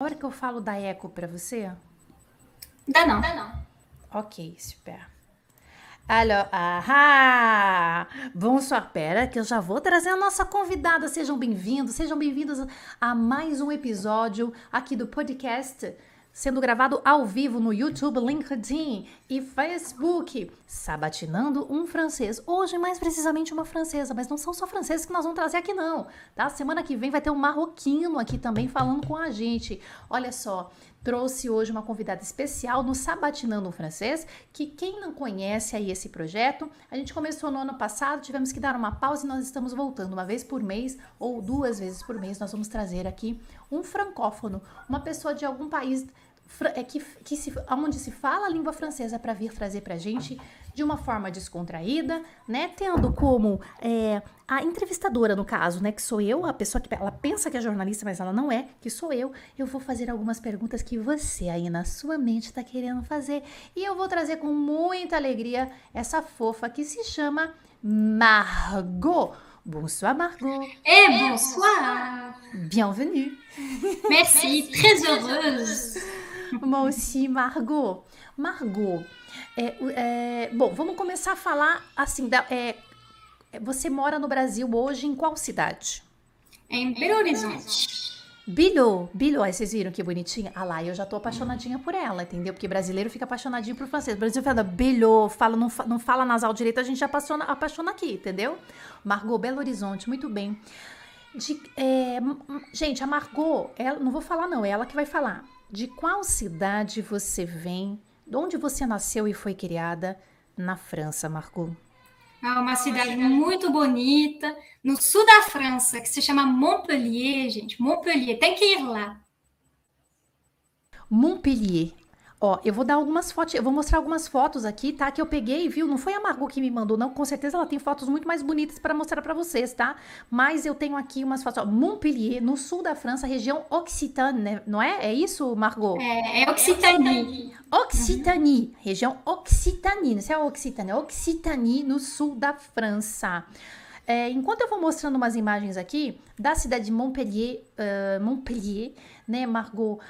hora que eu falo da eco para você? Dá não. Dá não. Ok, super. Alors, ah, bonsoir, pera, que eu já vou trazer a nossa convidada. Sejam bem-vindos, sejam bem-vindos a mais um episódio aqui do podcast sendo gravado ao vivo no YouTube, LinkedIn e Facebook, sabatinando um francês. Hoje, mais precisamente, uma francesa, mas não são só franceses que nós vamos trazer aqui, não, tá? Semana que vem vai ter um marroquino aqui também falando com a gente. Olha só, trouxe hoje uma convidada especial no Sabatinando um Francês, que quem não conhece aí esse projeto, a gente começou no ano passado, tivemos que dar uma pausa e nós estamos voltando uma vez por mês ou duas vezes por mês. Nós vamos trazer aqui um francófono, uma pessoa de algum país que, que se, onde se fala a língua francesa para vir trazer para a gente de uma forma descontraída, né? Tendo como é, a entrevistadora, no caso, né? Que sou eu, a pessoa que ela pensa que é jornalista, mas ela não é, que sou eu. Eu vou fazer algumas perguntas que você aí na sua mente está querendo fazer. E eu vou trazer com muita alegria essa fofa que se chama Margot. Bonsoir Margot. Et bonsoir. Bienvenue. Merci, très heureuse. Moi aussi, Margot. Margot, é, é, bom, vamos começar a falar assim. Da, é, você mora no Brasil hoje em qual cidade? Em Belo Horizonte. Bilho, Bilho, aí vocês viram que bonitinha? Ah lá, eu já tô apaixonadinha por ela, entendeu? Porque brasileiro fica apaixonadinho por francês. O Brasil fala Bilho, fala, não, não fala nasal direito, a gente já apaixona, apaixona aqui, entendeu? Margot, Belo Horizonte, muito bem. De, é, gente, a Margot, ela, não vou falar não, é ela que vai falar. De qual cidade você vem? De onde você nasceu e foi criada na França, Margot? É uma cidade muito bonita, no sul da França, que se chama Montpellier, gente. Montpellier, tem que ir lá. Montpellier. Ó, eu vou dar algumas fotos, eu vou mostrar algumas fotos aqui, tá? Que eu peguei, viu? Não foi a Margot que me mandou, não. Com certeza ela tem fotos muito mais bonitas para mostrar para vocês, tá? Mas eu tenho aqui umas fotos, ó, Montpellier, no sul da França, região Occitane, né? não é? É isso, Margot? É, é Occitanie. Occitanie, uhum. região Occitanie, não sei é Occitanie, é Occitanie, no sul da França. É, enquanto eu vou mostrando umas imagens aqui da cidade de Montpellier, uh, Montpellier, né, Margot?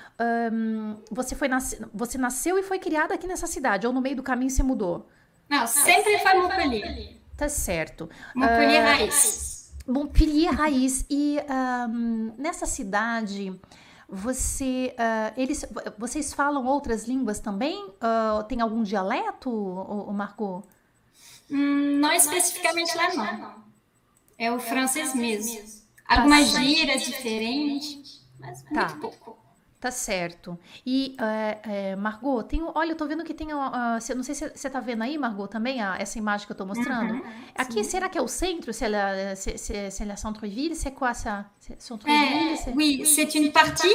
Um, você, foi nas... você nasceu e foi criada aqui nessa cidade, ou no meio do caminho você mudou? Não, sempre foi Montpellier. Tá certo. Montpellier uh, Raiz. Montpellier Raiz. E um, nessa cidade, você, uh, eles, vocês falam outras línguas também? Uh, tem algum dialeto, o, Margot? Hum, não especificamente lá, não. É o francês mesmo. Algumas gírias diferentes, mas tá. muito pouco. Tá certo. E, é, é, Margot, tem, olha, eu tô vendo que tem, uh, não sei se você tá vendo aí, Margot, também, uh, essa imagem que eu tô mostrando. Uhum, Aqui, sim. será que é o centro? Se ela, se, se, se ela é centre-ville? C'est quoi ça? Centre-ville? É, oui, c'est une partie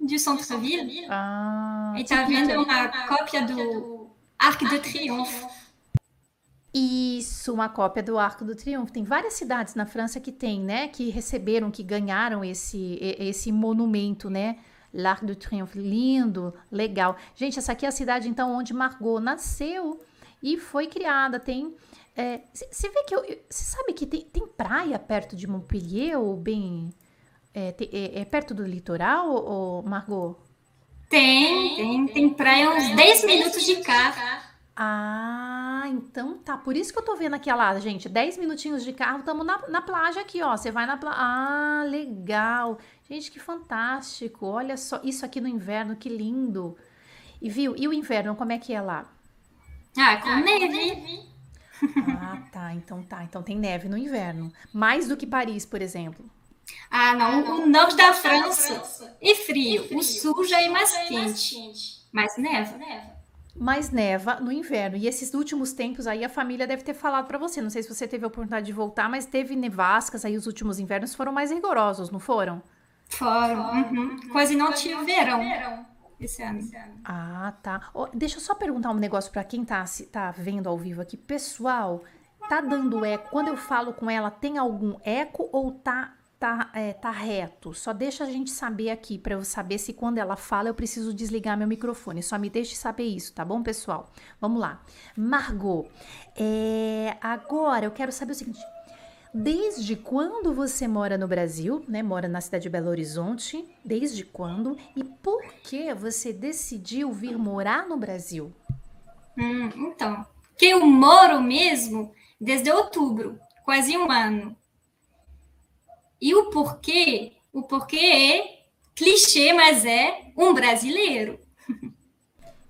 du centre-ville. Ah, e tá vendo uma cópia do Arc de Triomphe. Isso, uma cópia do Arco do Triunfo. Tem várias cidades na França que tem, né, que receberam, que ganharam esse, esse monumento, né? L'Arc de Triomphe, lindo, legal. Gente, essa aqui é a cidade, então, onde Margot nasceu e foi criada. Tem, você é, vê que, você sabe que tem, tem, praia perto de Montpellier ou bem, é, é, é perto do litoral, ou, Margot? Tem, tem, tem praia uns 10 minutos de carro. Ah, então tá. Por isso que eu tô vendo aqui, lá, gente, 10 minutinhos de carro, estamos na, na plágia aqui, ó. Você vai na plágia. Ah, legal. Gente, que fantástico. Olha só, isso aqui no inverno, que lindo. E viu? E o inverno, como é que é lá? Ah, com neve. Ah, tá. Então tá. Então tem neve no inverno. Mais do que Paris, por exemplo. Ah, não. O norte da França e frio. O sul já é mais quente. Mas neva. neva mas neva no inverno. E esses últimos tempos aí a família deve ter falado para você. Não sei se você teve a oportunidade de voltar, mas teve nevascas aí os últimos invernos foram mais rigorosos, não foram? Foram. Uhum. Quase não tinha verão. Esse ano. Ah, tá. Oh, deixa eu só perguntar um negócio para quem tá, tá vendo ao vivo aqui. Pessoal, tá dando eco? Quando eu falo com ela, tem algum eco ou tá tá, é, tá reto. Só deixa a gente saber aqui para eu saber se quando ela fala eu preciso desligar meu microfone. Só me deixe saber isso, tá bom, pessoal? Vamos lá. Margot, é, agora eu quero saber o seguinte. desde quando você mora no Brasil, né? Mora na cidade de Belo Horizonte? Desde quando? E por que você decidiu vir morar no Brasil? Hum, então, que eu moro mesmo desde outubro, quase um ano. E o porquê? O porquê é clichê, mas é um brasileiro.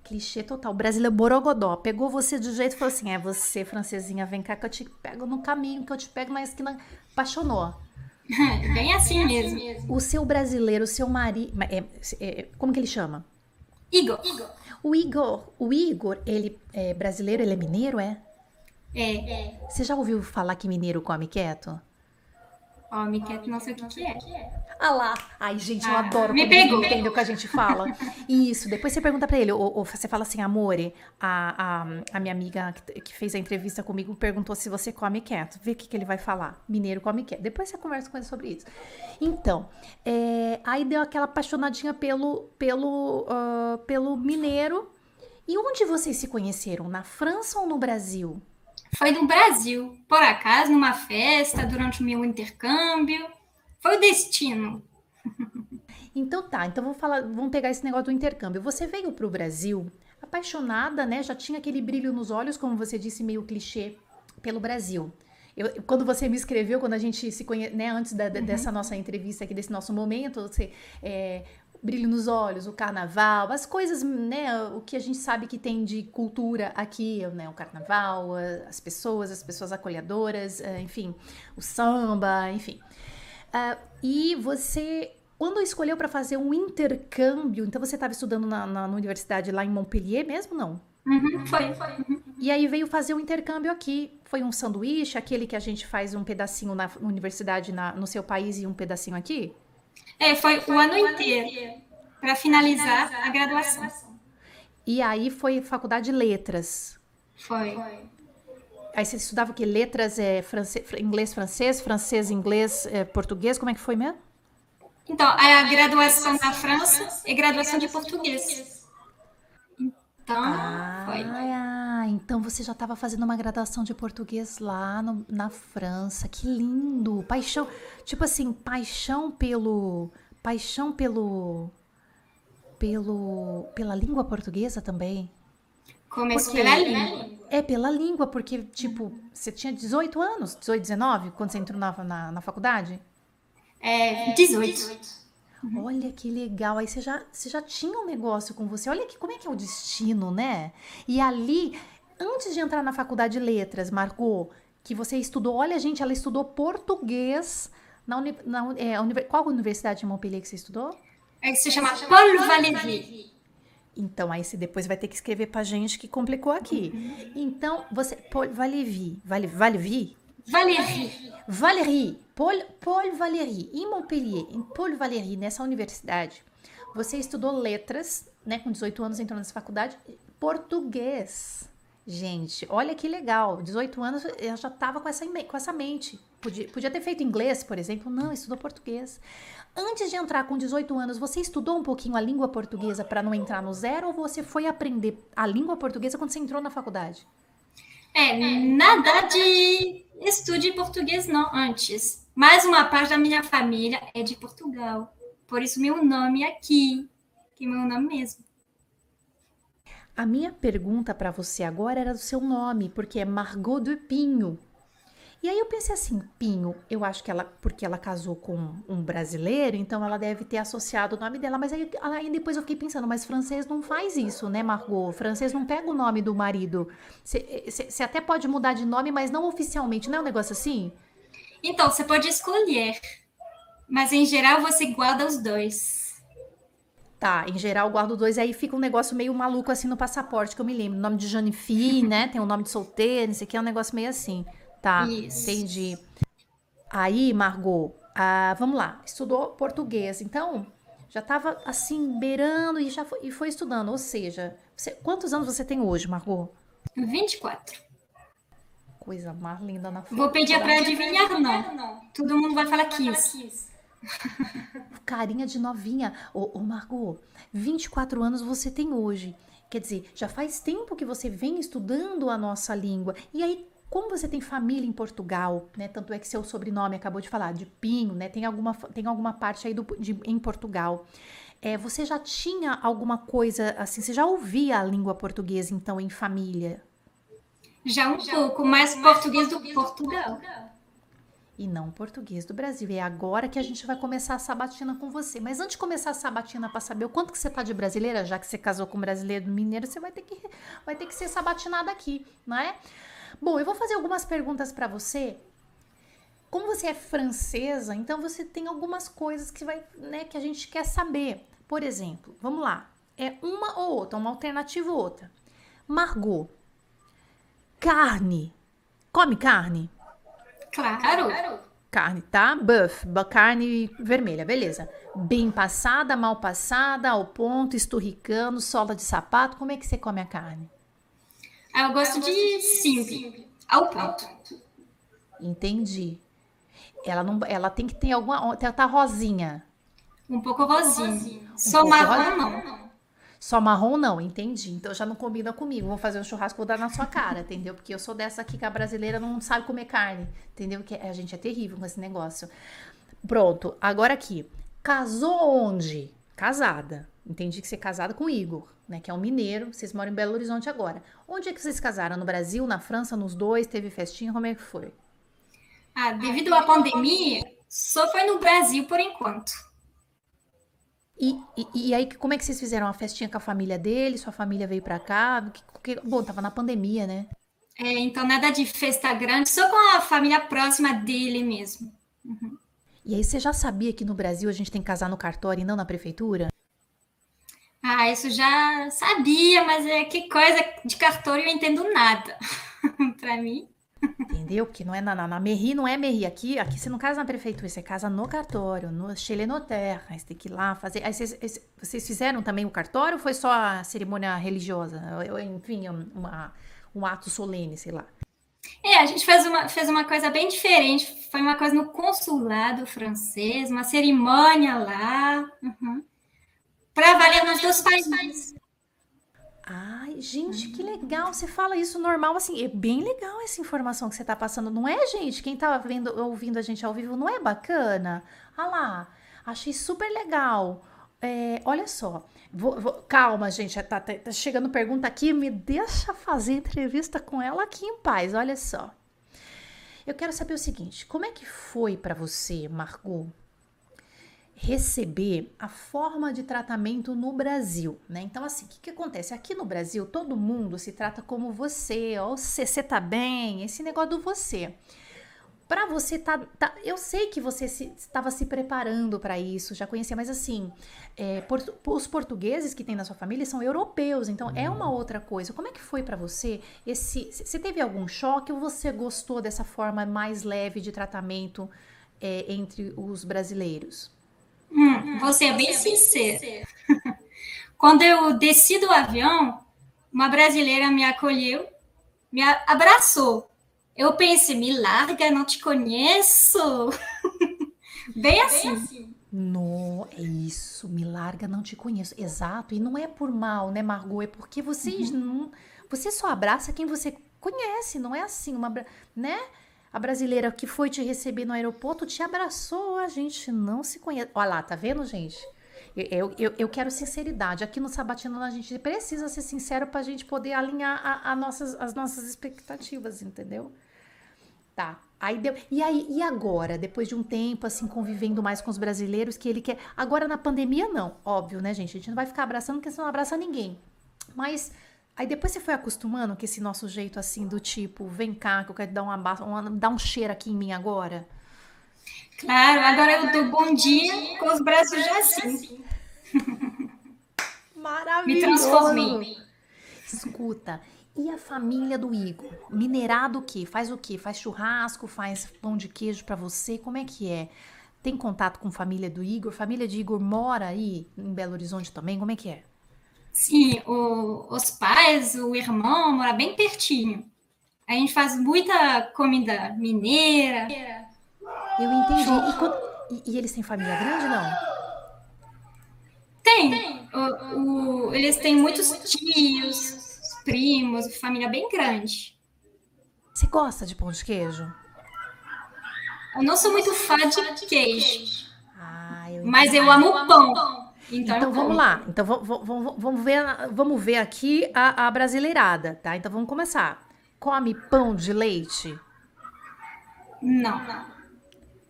Clichê total. Brasileiro borogodó. Pegou você de jeito e falou assim: é você, francesinha, vem cá que eu te pego no caminho, que eu te pego na esquina. Apaixonou. Bem assim mesmo. O seu brasileiro, o seu marido. É, é, como que ele chama? Igor. Igor. O Igor, o Igor, ele é brasileiro, ele é mineiro, é? É. Você já ouviu falar que mineiro come quieto? Quieto, não sei o que, que é. Ah lá. Ai, gente, eu Ah, adoro me quando ele pegou. entende o que a gente fala. Isso. Depois você pergunta pra ele, ou, ou você fala assim, amore, a, a, a minha amiga que, que fez a entrevista comigo perguntou se você come quieto. Vê o que, que ele vai falar. Mineiro come quieto. Depois você conversa com ele sobre isso. Então, é, aí deu aquela apaixonadinha pelo, pelo, ah, pelo mineiro. E onde vocês se conheceram? Na França ou no Brasil? Foi no Brasil, por acaso, numa festa, durante o meu intercâmbio. Foi o destino. Então tá, então vamos falar, vamos pegar esse negócio do intercâmbio. Você veio pro Brasil apaixonada, né? Já tinha aquele brilho nos olhos, como você disse, meio clichê, pelo Brasil. Eu, quando você me escreveu, quando a gente se conhece, né, antes da- da- dessa nossa entrevista aqui, desse nosso momento, você, é, brilho nos olhos, o carnaval, as coisas, né, o que a gente sabe que tem de cultura aqui, né, o carnaval, as pessoas, as pessoas acolhedoras, eh, enfim, o samba, enfim. Ah, e você, quando escolheu para fazer um intercâmbio, então você estava estudando na, na- na universidade lá em Montpellier mesmo, não? Uhum, foi. E aí veio fazer um intercâmbio aqui. Foi um sanduíche, aquele que a gente faz um pedacinho na universidade na- no seu país e um pedacinho aqui? É, foi o ano inteiro para finalizar a graduação. E aí foi faculdade de letras. Foi. Aí você estudava o quê? Letras, é, france- fr- inglês, francês, francês, inglês, é, português, como é que foi mesmo? Então, a graduação na França é graduação de português. Então, foi. Ah, então você já estava fazendo uma graduação de português lá no- na França. Que lindo! Paixão, tipo assim, paixão pelo, paixão pelo, pelo, pela língua portuguesa também. Começou pela língua. É pela língua, porque tipo, você tinha 18 anos, 18, 19, quando você entrou na, na, na faculdade? É, 18. Olha que legal. Aí você já, você já tinha um negócio com você. Olha que, como é que é o destino, né? E ali, antes de entrar na faculdade de letras, Margot, que você estudou, olha, gente, ela estudou português na, uni, na é, univer- qual universidade de Montpellier que você estudou? É que se chama Paul Valéry. Então, aí você depois vai ter que escrever pra gente que complicou aqui. Então, você. Paul Valéry. Vale, Valéry? Valéry. Valérie, Paul, Paul Valéry, em Montpellier, em Paul Valéry, nessa universidade, você estudou letras, né? Com 18 anos entrou nessa faculdade, português. Gente, olha que legal. 18 anos eu já estava com essa, com essa mente. Podia, podia ter feito inglês, por exemplo. Não, estudou português. Antes de entrar com 18 anos, você estudou um pouquinho a língua portuguesa para não entrar no zero ou você foi aprender a língua portuguesa quando você entrou na faculdade? É, nada de estude português não antes. Mais uma parte da minha família é de Portugal. Por isso meu nome é aqui, que é meu nome mesmo. A minha pergunta para você agora era do seu nome, porque é Margot de Pinho. E aí eu pensei assim, Pinho, eu acho que ela, porque ela casou com um brasileiro, então ela deve ter associado o nome dela. Mas aí, aí depois eu fiquei pensando, mas francês não faz isso, né, Margot? Francês não pega o nome do marido. Você até pode mudar de nome, mas não oficialmente, não é um negócio assim? Então, você pode escolher, mas em geral você guarda os dois. Tá, em geral guardo dois, aí fica um negócio meio maluco assim no passaporte, que eu me lembro. O nome de Janifi, né? Tem o nome de solteiro, isso aqui é um negócio meio assim. Tá, Isso. entendi. Aí, Margot, ah, vamos lá, estudou português, então já tava assim, beirando e já foi, e foi estudando. Ou seja, você- quantos anos você tem hoje, Margot? 24. Coisa mais linda na Vou pedir para adivinhar, não. Todo mundo vai falar 15. Carinha de novinha. Ô, ô, Margot, 24 anos você tem hoje. Quer dizer, já faz tempo que você vem estudando a nossa língua. E aí, como você tem família em Portugal, né? Tanto é que seu sobrenome acabou de falar, de Pinho, né? Tem alguma, tem alguma parte aí do, de, em Portugal. É, você já tinha alguma coisa assim? Você já ouvia a língua portuguesa, então, em família? Já um já pouco, mais português do Portugal. E não português do Brasil. É agora que a gente vai começar a sabatina com você. Mas antes de começar a sabatina para saber o quanto que você tá de brasileira, já que você casou com um brasileiro mineiro, você vai ter que, vai ter que ser sabatinada aqui, não é? Bom, eu vou fazer algumas perguntas para você. Como você é francesa, então você tem algumas coisas que vai, né, que a gente quer saber. Por exemplo, vamos lá. É uma ou outra, uma alternativa ou outra. Margot. Carne. Come carne? Claro. Carne, tá? Buff, carne vermelha, beleza. Bem passada, mal passada, ao ponto, esturricando, sola de sapato. Como é que você come a carne? Ah, eu gosto, eu gosto de, de simples, ao ponto. Entendi. Ela não, ela tem que ter alguma, ela tá rosinha. Um pouco rosinha. Um Só marrom não. Só marrom não, entendi. Então já não combina comigo. Vou fazer um churrasco, vou dar na sua cara, entendeu? Porque eu sou dessa aqui que a brasileira não sabe comer carne, entendeu? Que a gente é terrível com esse negócio. Pronto, agora aqui. Casou onde? Casada. Entendi que você é casada com o Igor, né? Que é um mineiro. Vocês moram em Belo Horizonte agora. Onde é que vocês casaram? No Brasil, na França, nos dois? Teve festinha? Como é que foi? Ah, devido à pandemia, só foi no Brasil por enquanto. E, e, e, aí, como é que vocês fizeram a festinha com a família dele? Sua família veio pra cá? Que, que, bom, tava na pandemia, né? É, então nada de festa grande, só com a família próxima dele mesmo. Uhum. E aí, você já sabia que no Brasil a gente tem que casar no cartório e não na prefeitura? Ah, isso já sabia, mas é que coisa de cartório eu entendo nada. pra mim. Entendeu? Porque não é na, na, na Merri, não é Merri. Aqui, aqui você não casa na prefeitura, você casa no cartório, no Chelenoterra. Aí você tem que ir lá fazer. Aí vocês, vocês fizeram também o cartório ou foi só a cerimônia religiosa? Enfim, uma, um ato solene, sei lá. É, a gente fez uma, fez uma coisa bem diferente. Foi uma coisa no consulado francês, uma cerimônia lá. Uhum. Para valer nos dois países. Ai, gente, que legal. Você fala isso normal, assim. É bem legal essa informação que você tá passando. Não é, gente? Quem tá vendo, ouvindo a gente ao vivo, não é bacana? Ah lá, achei super legal. É, olha só, vou, vou, calma, gente. Tá, tá, tá chegando pergunta aqui. Me deixa fazer entrevista com ela aqui em paz. Olha só. Eu quero saber o seguinte: como é que foi para você, Margot, receber a forma de tratamento no Brasil, né? Então, assim, o que, que acontece? Aqui no Brasil, todo mundo se trata como você, ou você, você tá bem, esse negócio do você. Para você tá, tá, eu sei que você estava se, se, preparando para isso, já conhecia, mas assim, é, por, os portugueses que tem na sua família são europeus, então é uma outra coisa. Como é que foi para você? Esse, você teve algum choque ou você gostou dessa forma mais leve de tratamento é, entre os brasileiros? Hum, vou ser bem sincera. Quando eu desci do avião, uma brasileira me acolheu, me abraçou. Eu pensei, me larga, não te conheço. bem assim. Bem assim. No, é isso, me larga, não te conheço. Exato, e não é por mal, né, Margot? É porque vocês uhum. não. Você só abraça quem você conhece, não é assim, uma, né? A brasileira que foi te receber no aeroporto te abraçou, a gente não se conhece. Olha lá, tá vendo, gente? Eu, eu, eu quero sinceridade. Aqui no Sabatino a gente precisa ser sincero para a gente poder alinhar a, a, nossas, as nossas expectativas, entendeu? Tá. Aí deu. E aí, e agora, depois de um tempo, assim, convivendo mais com os brasileiros, que ele quer. Agora na pandemia, não, óbvio, né, gente? A gente não vai ficar abraçando porque você não abraça ninguém. Mas Aí depois você foi acostumando com esse nosso jeito assim do tipo, vem cá, que eu quero dar uma, uma dar um cheiro aqui em mim agora. Claro, agora eu dou bom dia com os braços já assim. Maravilhoso. Me transformei. Escuta, e a família do Igor? Minerado o quê? Faz o quê? Faz churrasco, faz pão de queijo para você? Como é que é? Tem contato com a família do Igor? Família de Igor mora aí em Belo Horizonte também? Como é que é? Sim, o, os pais, o irmão mora bem pertinho. A gente faz muita comida mineira. Eu entendi. E, e, e eles têm família grande, não? Tem. tem. O, o, eles têm muitos tios, primos, família bem grande. Você gosta de pão de queijo? Eu não sou muito fã de queijo. Ah, eu mas eu amo pão. Então, então vamos lá. Então vamos, ver, vamos ver aqui a, a brasileirada, tá? Então vamos começar. Come pão de leite? Não.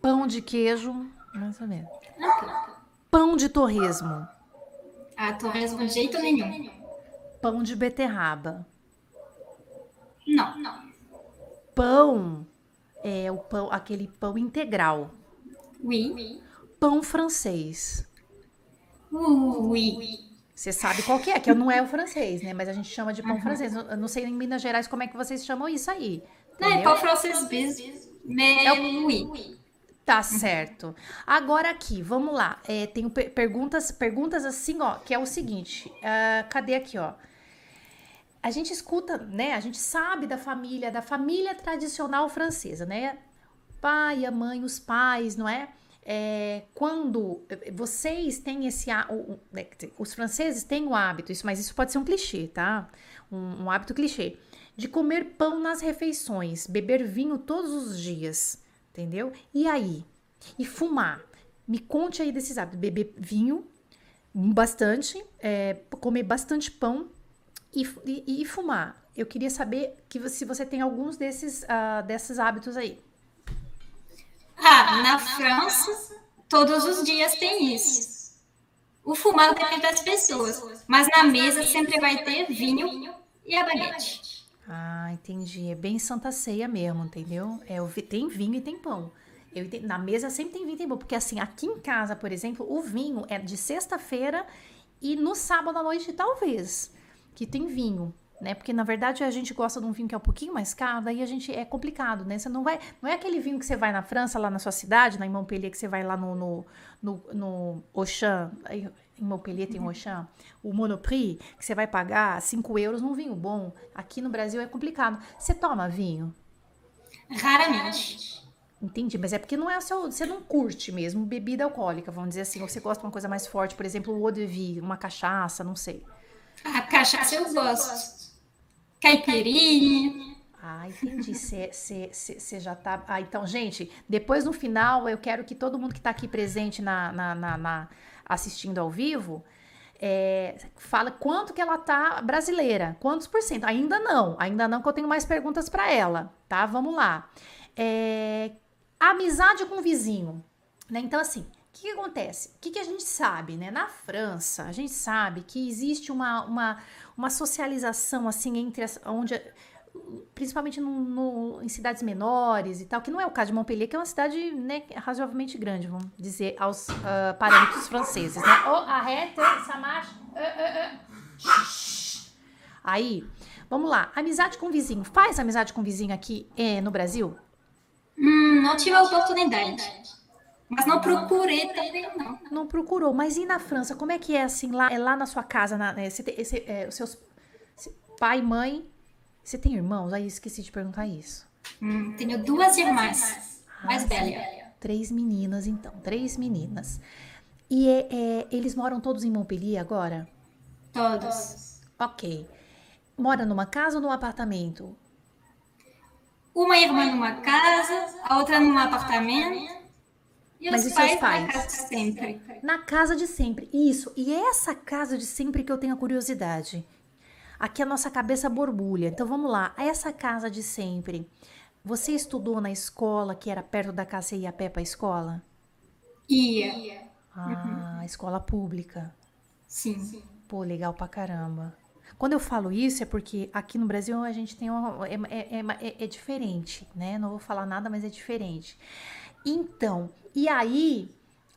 Pão de queijo? Mais ou menos. Pão de torresmo? Ah, torresmo de jeito nenhum. Pão de beterraba? Não. Não. Pão é o pão, aquele pão integral. Oui. Pão francês. Oui. Você sabe qual que é, que não é o francês, né? Mas a gente chama de pão uhum. francês. Eu não sei em Minas Gerais como é que vocês chamam isso aí. Não, é pão francês mesmo. É o oui. Tá certo. Agora aqui, vamos lá. É, tenho per perguntas, perguntas assim, ó, que é o seguinte. Uh, cadê aqui, ó? A gente escuta, né? A gente sabe da família, da família tradicional francesa, né? Pai, a mãe, os pais, não é? É, quando vocês têm esse né, os franceses têm o hábito, isso, mas isso pode ser um clichê, tá? Um, um, hábito clichê de comer pão nas refeições, beber vinho todos os dias, entendeu? E aí, e fumar? Me conte aí desses hábitos: beber vinho bastante, é, comer bastante pão e, e, e, fumar. Eu queria saber que se você tem alguns desses, uh, desses hábitos aí. Ah, na França, todos os dias tem isso. O fumar depende das pessoas, mas na mesa sempre vai ter vinho e a baguete. Ah, entendi. É bem Santa Ceia mesmo, entendeu? É, tem vinho e tem pão. Eu, na mesa sempre tem vinho e tem pão. Porque assim, aqui em casa, por exemplo, o vinho é de sexta-feira e no sábado à noite, talvez, que tem vinho né? Porque na verdade a gente gosta de um vinho que é um pouquinho mais caro, daí a gente é complicado, né? Você não vai, não é aquele vinho que você vai na França, lá na sua cidade, na em Montpellier, que você vai lá no no, no, no Auchan, em Montpellier tem um Auchan, o Monoprix, que você vai pagar 5 euros num vinho bom. Aqui no Brasil é complicado. Você toma vinho? Raramente. Entendi, mas é porque não é o seu, você não curte mesmo bebida alcoólica, vamos dizer assim, ou você gosta de uma coisa mais forte, por exemplo, o eau de vie, uma cachaça, não sei. A cachaça eu gosto. Caipirinha. Ah, entendi. Você já tá. Ah, então, gente, depois no final eu quero que todo mundo que está aqui presente na, na, na, na, assistindo ao vivo é, fala quanto que ela tá brasileira. Quantos por cento? Ainda não, ainda não, que eu tenho mais perguntas para ela, tá? Vamos lá. É, amizade com o vizinho. Né? Então, assim, o que, que acontece? O que, que a gente sabe, né? Na França, a gente sabe que existe uma, uma, uma socialização assim entre as, onde principalmente no, no, em cidades menores e tal, que não é o caso de Montpellier, que é uma cidade né, razoavelmente grande, vamos dizer, aos uh, parâmetros franceses, né? Oh, arrête, ça marche. Uh, uh, Aí, vamos lá. Amizade com vizinho. Faz amizade com vizinho aqui eh, no Brasil? Hum, não tive a oportunidade. Mas não procurei também, não. Não procurou. Mas e na França? Como é que é assim lá, é lá na sua casa? Na, né, você tem, é, os seus pai, mãe. Você tem irmãos? Aí esqueci de perguntar isso. Hum, tenho duas irmãs. Ah, mais velha. Três meninas, então. Três meninas. E é, é, eles moram todos em Montpellier agora? Todos. Ok. Mora numa casa ou num apartamento? Uma irmã numa casa, a outra num apartamento. E Mas os, seus pais? Na casa de sempre. Na casa de sempre. Isso. E é essa casa de sempre que eu tenho a curiosidade. Aqui a nossa cabeça borbulha. Então vamos lá. Essa casa de sempre. Você estudou na escola que era perto da casa e ia a pé para a escola? Ia. Ah, uhum. escola pública. Sim. Pô, legal pra caramba. Quando eu falo isso é porque aqui no Brasil a gente tem uma. É, é, é, é diferente, né? Não vou falar nada, mas é diferente. Então, e aí,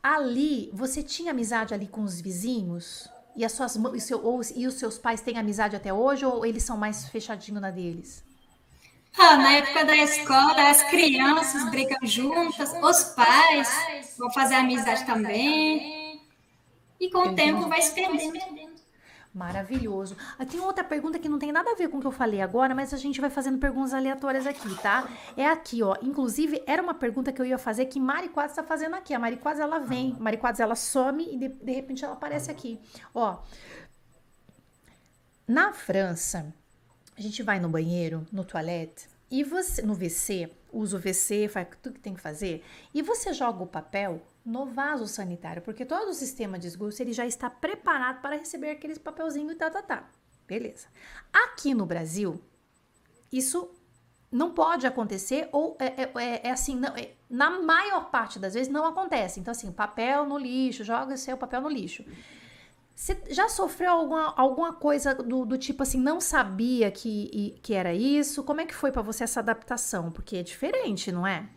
ali, você tinha amizade ali com os vizinhos? E, as suas, e, seu, ou, e os seus pais têm amizade até hoje ou eles são mais fechadinhos na deles? Ah, na época da escola, as crianças brigam juntas, os pais vão fazer amizade também. E com o tempo vai se perdendo. Maravilhoso. Ah, tem outra pergunta que não tem nada a ver com o que eu falei agora, mas a gente vai fazendo perguntas aleatórias aqui, tá? É aqui, ó. Inclusive, era uma pergunta que eu ia fazer que Mari Quadros está fazendo aqui. A Mari Quadros, ela vem. Mari Quadros, ela some e de, de repente ela aparece aqui. Ó. Na França, a gente vai no banheiro, no toalete, e você, no VC, usa o VC, faz tudo que tem que fazer, e você joga o papel no vaso sanitário, porque todo o sistema de esgoto ele já está preparado para receber aqueles papelzinho e tá, tá, tá. Beleza. Aqui no Brasil, isso não pode acontecer, ou é, é, é, é assim, não, é, na maior parte das vezes não acontece. Então, assim, papel no lixo, joga seu papel no lixo. Você já sofreu alguma, alguma coisa do, do tipo assim, não sabia que, que era isso? Como é que foi para você essa adaptação? Porque é diferente, não é?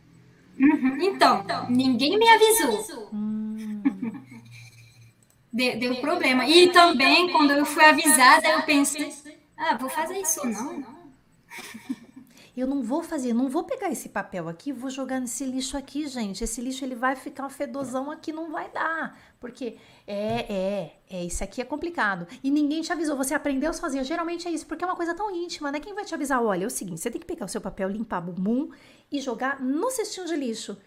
Uhum. Então, então, ninguém me avisou. Hum. Deu, deu problema. E também, quando eu fui avisada, eu pensei, ah, vou fazer isso não. Eu não vou fazer, não vou pegar esse papel aqui, vou jogar nesse lixo aqui, gente. Esse lixo ele vai ficar um fedozão aqui, não vai dar. Porque é, é, é, isso aqui é complicado. E ninguém te avisou, você aprendeu sozinha. Geralmente é isso, porque é uma coisa tão íntima, né? Quem vai te avisar? Olha, é o seguinte, você tem que pegar o seu papel, limpar bumbum e jogar no cestinho de lixo.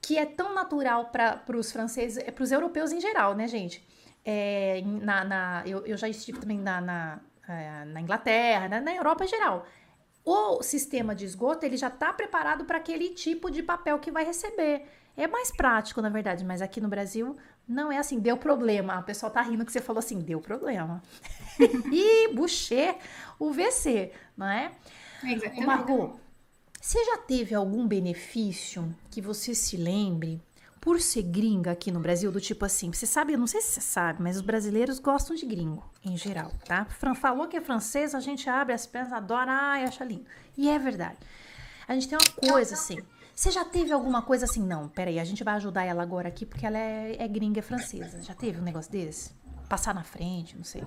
Que é tão natural para os franceses, é para os europeus em geral, né, gente? É, na, na eu, eu já estive também na, na, é, na Inglaterra, na, na Europa em geral o sistema de esgoto ele já está preparado para aquele tipo de papel que vai receber. É mais prático, na verdade, mas aqui no Brasil não é assim, deu problema. O pessoal tá rindo que você falou assim, deu problema. e Boucher, o VC, não é? Exatamente. Margot, você já teve algum benefício que você se lembre por ser gringa aqui no Brasil, do tipo assim, você sabe, eu não sei se você sabe, mas os brasileiros gostam de gringo, em geral, tá? Fran falou que é francês, a gente abre as pernas, adora, ai, acha lindo. E é verdade. A gente tem uma coisa assim. Você já teve alguma coisa assim? Não, peraí, a gente vai ajudar ela agora aqui porque ela é, é gringa, é francesa. Já teve um negócio desse? Passar na frente, não sei.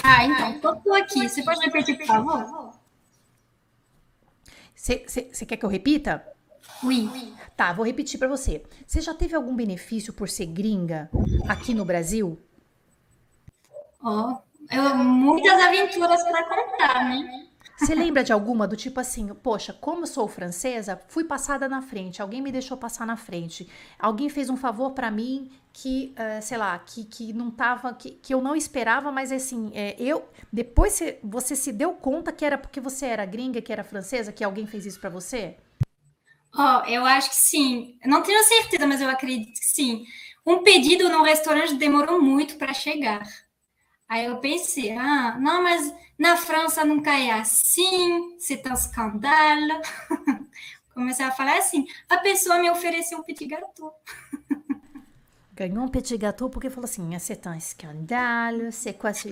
Ah, então, tô, aqui. Você pode repetir, por favor? Você quer que eu repita? Oui. Tá, vou repetir para você. Você já teve algum benefício por ser gringa aqui no Brasil? Ó, oh, muitas aventuras para contar, né? Você lembra de alguma do tipo assim, poxa, como sou francesa, fui passada na frente, alguém me deixou passar na frente, alguém fez um favor para mim que, uh, sei lá, que, que não tava, que, que eu não esperava, mas assim, é, eu, depois você, você se deu conta que era porque você era gringa, que era francesa, que alguém fez isso para você? Oh, eu acho que sim. Não tenho certeza, mas eu acredito que sim. Um pedido no restaurante demorou muito para chegar. Aí eu pensei, ah, não, mas na França nunca é assim, c'est un scandale. Comecei a falar assim, a pessoa me ofereceu um petit gâteau. Ganhou um petit gâteau porque falou assim, c'est un scandale, c'est quoi ce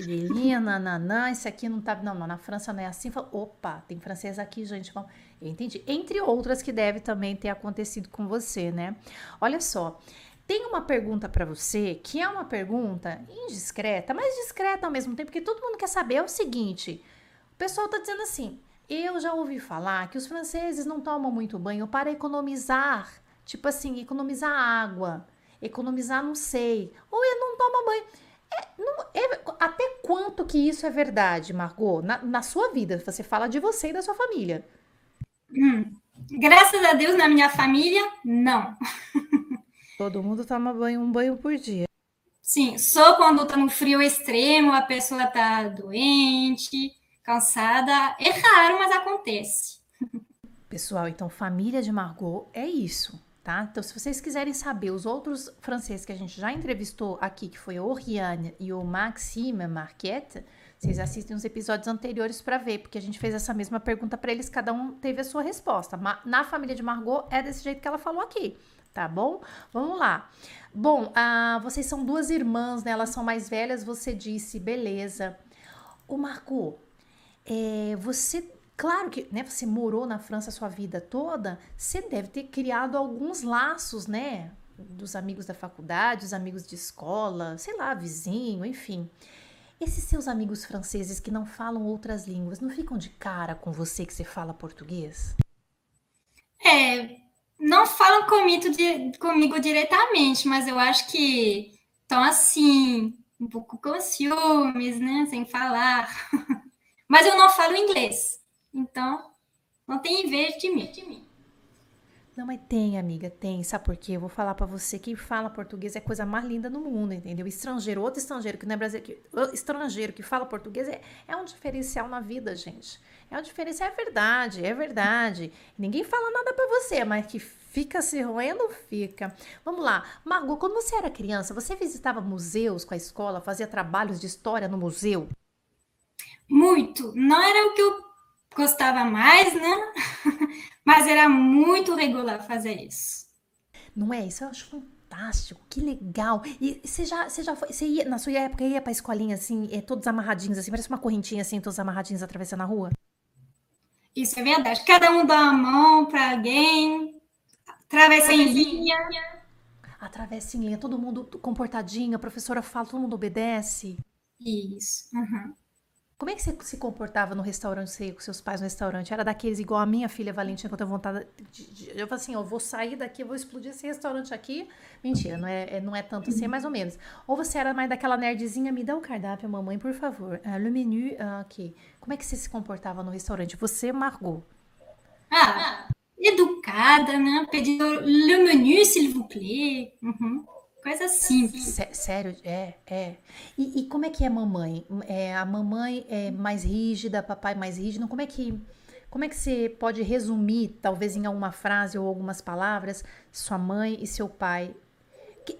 nananã, isso aqui não tá... Não, não, na França não é assim. Falou, opa, tem francês aqui, gente, vamos... Eu entendi. Entre outras que deve também ter acontecido com você, né? Olha só, tem uma pergunta para você que é uma pergunta indiscreta, mas discreta ao mesmo tempo, porque todo mundo quer saber é o seguinte: o pessoal tá dizendo assim, eu já ouvi falar que os franceses não tomam muito banho para economizar, tipo assim, economizar água, economizar não sei, ou ele não toma banho. É, não, é, até quanto que isso é verdade, Margot? Na, na sua vida, você fala de você e da sua família. Hum, graças a Deus, na minha família, não. Todo mundo toma banho, um banho por dia. Sim, só quando tá no frio extremo, a pessoa tá doente, cansada. É raro, mas acontece. Pessoal, então família de Margot é isso, tá? Então, se vocês quiserem saber os outros franceses que a gente já entrevistou aqui, que foi o Oriane e o Maxime Marquette, vocês assistem os episódios anteriores para ver, porque a gente fez essa mesma pergunta para eles, cada um teve a sua resposta. Na família de Margot é desse jeito que ela falou aqui, tá bom? Vamos lá. Bom, ah, vocês são duas irmãs, né? Elas são mais velhas, você disse, beleza. O Margot, é, você Claro que né, você morou na França a sua vida toda, você deve ter criado alguns laços, né? Dos amigos da faculdade, os amigos de escola, sei lá, vizinho, enfim. Esses seus amigos franceses que não falam outras línguas não ficam de cara com você que você fala português? É, não falam comigo, comigo diretamente, mas eu acho que estão assim, um pouco com ciúmes, né? Sem falar. Mas eu não falo inglês, então não tem inveja de mim. Não, mas tem, amiga, tem. Sabe por quê? Eu vou falar para você. Quem fala português é a coisa mais linda no mundo, entendeu? Estrangeiro, outro estrangeiro que não é brasileiro, que, estrangeiro que fala português é, é um diferencial na vida, gente. É um diferencial, é verdade, é verdade. Ninguém fala nada para você, mas que fica se roendo, fica. Vamos lá. Margot, quando você era criança, você visitava museus com a escola, fazia trabalhos de história no museu? Muito. Não era o que eu gostava mais, né? Mas era muito regular fazer isso. Não é? Isso eu acho fantástico, que legal. E você já, você já foi, você ia, na sua época, ia pra escolinha assim, é, todos amarradinhos, assim, parece uma correntinha assim, todos amarradinhos atravessando a rua? Isso é verdade. Cada um dá a mão para alguém, atravessa em linha. Atravessa em linha, todo mundo comportadinho, a professora fala, todo mundo obedece. Isso. Uhum. Como é que você se comportava no restaurante, você com seus pais no restaurante? Era daqueles igual a minha filha Valentina, que eu tenho vontade de, de, Eu falei assim, eu vou sair daqui, eu vou explodir esse restaurante aqui. Mentira, não é, é não é tanto assim, é mais ou menos. Ou você era mais daquela nerdzinha, me dá o cardápio, mamãe, por favor. Ah, le menu, ah, ok. Como é que você se comportava no restaurante? Você, Margot? Ah, educada, né? Pedir le menu, s'il vous plaît. Uhum. Coisa simples. sério, é, é. E, e, como é que é a mamãe? É, a mamãe é mais rígida, papai mais rígido. Como é que como é que você pode resumir, talvez em alguma frase ou algumas palavras, sua mãe e seu pai?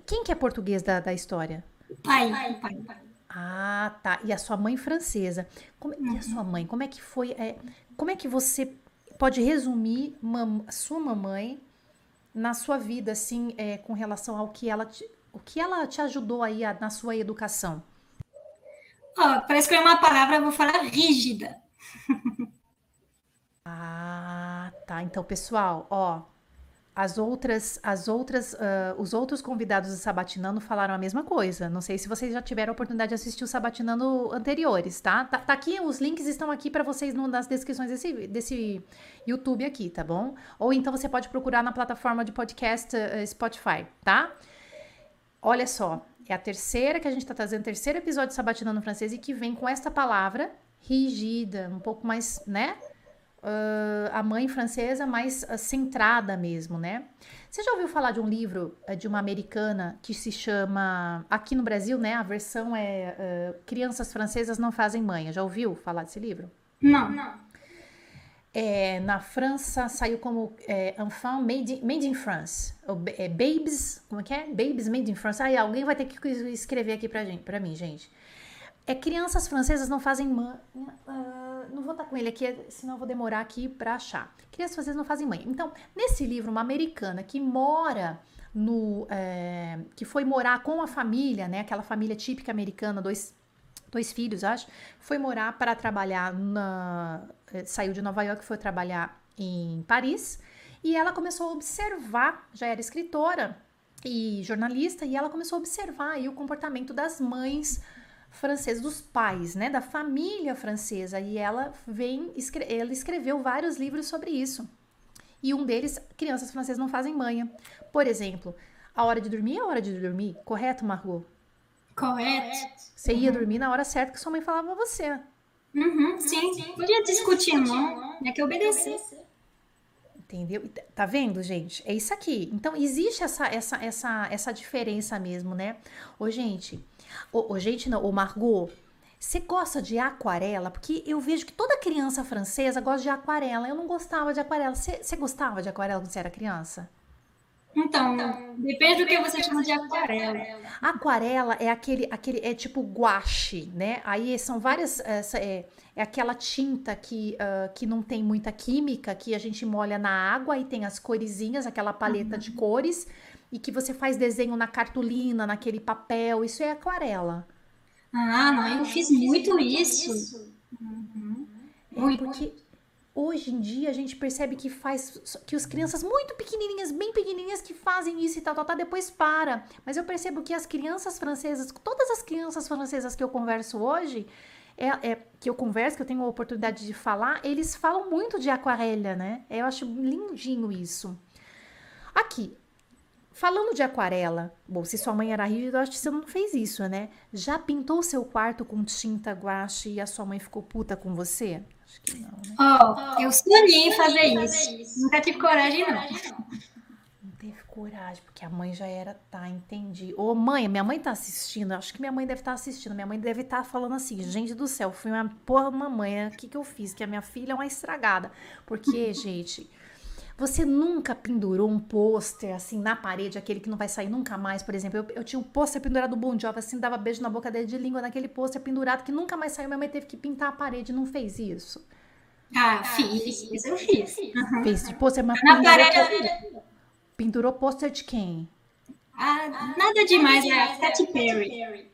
Quem que é português da, da história? Pai. pai, pai, pai. Ah, tá. E a sua mãe francesa. Como, uhum. E a uhum. sua mãe? Como é que foi? É, como é que você pode resumir mam, sua mamãe na sua vida, assim, é, com relação ao que ela te, o que ela te ajudou aí a, na sua educação? Oh, para escolher uma palavra, eu vou falar rígida. ah, tá. Então, pessoal, ó, as outras, as outras, uh, os outros convidados do Sabatinando falaram a mesma coisa. Não sei se vocês já tiveram a oportunidade de assistir o Sabatinando anteriores, tá? Tá, tá aqui, os links estão aqui para vocês no, nas descrições desse, desse YouTube aqui, tá bom? Ou então você pode procurar na plataforma de podcast uh, Spotify, tá? Olha só, é a terceira que a gente tá trazendo, terceiro episódio de Sabatinando francês e que vem com esta palavra rígida, um pouco mais, né? Uh, a mãe francesa mais uh, centrada mesmo, né? Você já ouviu falar de um livro uh, de uma americana que se chama, aqui no Brasil, né? A versão é Crianças Francesas Não Fazem Mãe. Já ouviu falar desse livro? Não, não. É, na França saiu como é, Enfant made, made in France. é, Babies, como é que é? Babies Made in France. Aí alguém vai ter que escrever aqui pra, gente, pra mim, gente. É crianças francesas não fazem mãe. Uh, não vou estar com ele aqui, senão eu vou demorar aqui para achar. Crianças francesas não fazem mãe. Então, nesse livro, uma americana que mora no. É, que foi morar com a família, né? Aquela família típica americana, dois, dois filhos, acho. Foi morar para trabalhar na. Eh, saiu de Nova York, foi trabalhar em Paris. E ela começou a observar, já era escritora e jornalista, e ela começou a observar aí o comportamento das mães francesa, dos pais, né, da família francesa. E ela vem, ela escreveu vários livros sobre isso. E um deles, crianças francesas não fazem manha. Por exemplo, a hora de dormir é a hora de dormir, correto, Margot? Correto. Você ia uhum. dormir na hora certa que sua mãe falava a você. Uhum, sim, sim. Podia discutir, não. É que obedecer. Entendeu? Tá vendo, gente? É isso aqui. Então, existe essa, essa, essa, essa diferença mesmo, né? Ô, gente, Ô, ô, gente, não, ô Margot, você gosta de aquarela? Porque eu vejo que toda criança francesa gosta de aquarela. Eu não gostava de aquarela. Você gostava de aquarela quando você era criança? Então, depende do que você chama de aquarela. Aquarela é aquele, aquele é tipo guache, né? Aí são várias, essa é, é aquela tinta que, uh, que não tem muita química, que a gente molha na água e tem as coresinhas, aquela paleta uhum. de cores e que você faz desenho na cartolina, naquele papel. Isso é aquarela. Ah, não, eu fiz muito isso. Uhum. É porque hoje em dia a gente percebe que faz que as crianças muito pequenininhas, bem pequenininhas que fazem isso e tal, tal, tal, depois para. Mas eu percebo que as crianças francesas, todas as crianças francesas que eu converso hoje, é, é, que eu converso, que eu tenho a oportunidade de falar, eles falam muito de aquarela, né? Eu acho lindinho isso. Aqui, Falando de aquarela, bom, se sua mãe era rígida, acho que você não fez isso, né? Já pintou seu quarto com tinta guache e a sua mãe ficou puta com você? Acho que não, né? Oh, eu sonhei em fazer isso. Nunca tive coragem, não. teve coragem, porque a mãe já era, tá, entendi. Ô, mãe, minha mãe tá assistindo, acho que minha mãe deve estar tá assistindo. Minha mãe deve estar tá falando assim, gente do céu, fui uma porra mamãe, o que que eu fiz? Que a minha filha é uma estragada. Porque, gente, você nunca pendurou um pôster assim na parede, aquele que não vai sair nunca mais, por exemplo. Eu, eu tinha um pôster pendurado do Bon Jovi, assim, dava beijo na boca dele de língua naquele pôster pendurado que nunca mais saiu. Minha mãe teve que pintar a parede, não fez isso. Ah, fiz, isso eu fiz. Uhum. Fez de pôster, mas na parede. Pendurou pôster de quem? Ah, nada demais, né? Katy Perry.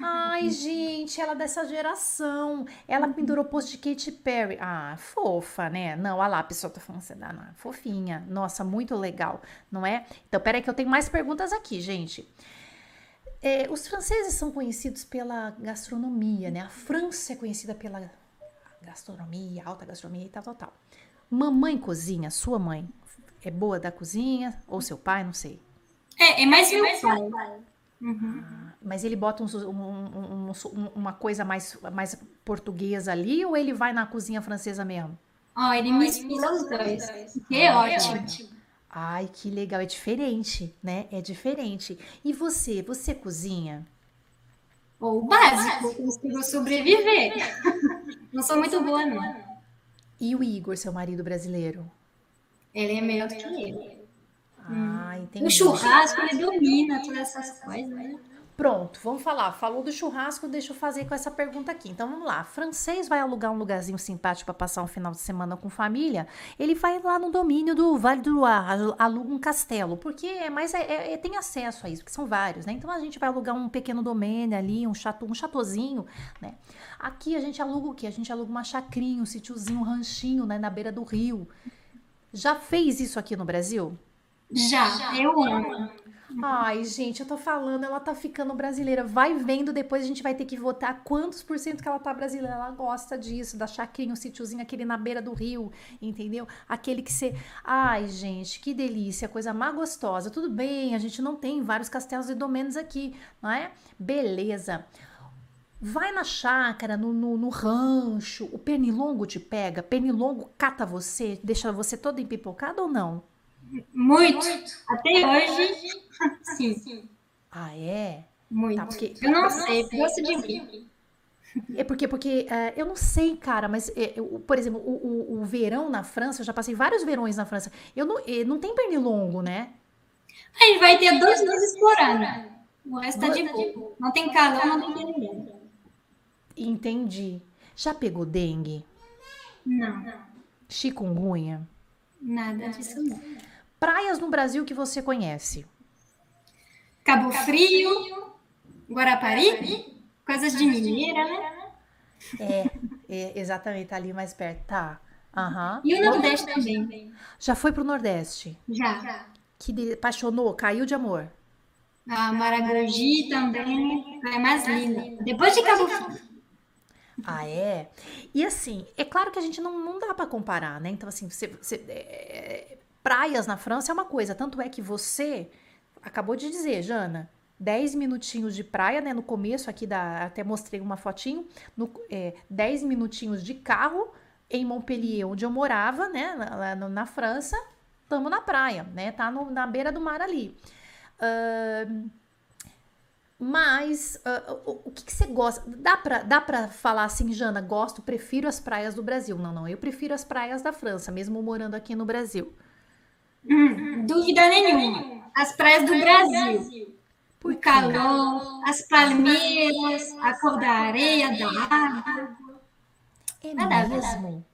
Ai, gente, ela é dessa geração. Ela pendurou post de Katy Perry. Ah, fofa, né? Não, olha lá, a pessoa tá falando assim, não, fofinha. Nossa, muito legal, não é? Então, peraí que eu tenho mais perguntas aqui, gente. É, os franceses são conhecidos pela gastronomia, né? A França é conhecida pela gastronomia, alta gastronomia e tal, tal, tal. Mamãe cozinha, sua mãe, é boa da cozinha? Ou seu pai, não sei. É, é mais meu pai. Uhum. mas ele bota um, um, um, uma coisa mais, mais portuguesa ali ou ele vai na cozinha francesa mesmo? Ó, oh, ele mistura os dois. Que é ótimo. Ai, que legal. É diferente, né? É diferente. E você? Você cozinha? O básico, consigo sobreviver. não sou muito boa, não. E o Igor, seu marido brasileiro? Ele é melhor do que ele. Ah, entendi. O churrasco, ele domina todas essas coisas, né? Pronto, vamos falar. Falou do churrasco, deixa eu fazer com essa pergunta aqui. Então vamos lá. Francês vai alugar um lugarzinho simpático para passar um final de semana com família. Ele vai lá no domínio do Vale do Loire, aluga um castelo, porque é mais é, é, é, tem acesso a isso, porque são vários, né? Então a gente vai alugar um pequeno domínio ali, um chato, um chatozinho, né? Aqui a gente aluga o quê? A gente aluga uma chacrinha, um sítiozinho, um ranchinho, né, na beira do rio. Já fez isso aqui no Brasil? Já, eu amo. Ai, gente, eu tô falando, ela tá ficando brasileira. Vai vendo, depois a gente vai ter que votar quantos por cento que ela tá brasileira. Ela gosta disso, da chacrinha, o sítiozinho, aquele na beira do rio, entendeu? Aquele que você. Ai, gente, que delícia, coisa mais gostosa. Tudo bem, a gente não tem vários castelos e domenos aqui, não é? Beleza. Vai na chácara, no, no, no, rancho, o pernilongo te pega, pernilongo cata você, deixa você todo empipocado ou não? Muito. Até hoje, sim. Ah, é? Muito. Tá, porque... Eu não sei, gosto de mim. É porque, porque uh, eu não sei, cara, mas, é, eu, por exemplo, o, o, o, verão na França, eu já passei vários verões na França, eu não, eu, não tem pernilongo, né? Aí vai ter dois meses por ano. O resto tá de boa. Não tem calor, não tem pernilongo. Entendi. Já pegou dengue? Não. Chikungunya? Nada disso não. Praias no Brasil que você conhece? Cabo Frio, Guarapari, coisas de mineira, né? É, é, exatamente, tá ali mais perto. Tá. Uhum. E o Nordeste também. Já foi pro Nordeste? Já. Que de... apaixonou, caiu de amor. A Maragogi também é mais linda. Depois de Cabo Frio. Ah, é? E assim, é claro que a gente não, não dá para comparar, né? Então, assim, você, você é, praias na França é uma coisa, tanto é que você acabou de dizer, Jana, 10 minutinhos de praia, né? No começo aqui da. Até mostrei uma fotinho. No, é, 10 minutinhos de carro em Montpellier, onde eu morava, né? Na, na, na França, estamos na praia, né? Tá no, na beira do mar ali. Uh, mas uh, o, que, que, você gosta? Dá pra, dá pra falar assim, Jana, gosto, prefiro as praias do Brasil. Não, não, eu prefiro as praias da França, mesmo morando aqui no Brasil. Hum, dúvida nenhuma. As praias do Brasil. O calor, as palmeiras, a cor da areia, da água. É nada, mesmo?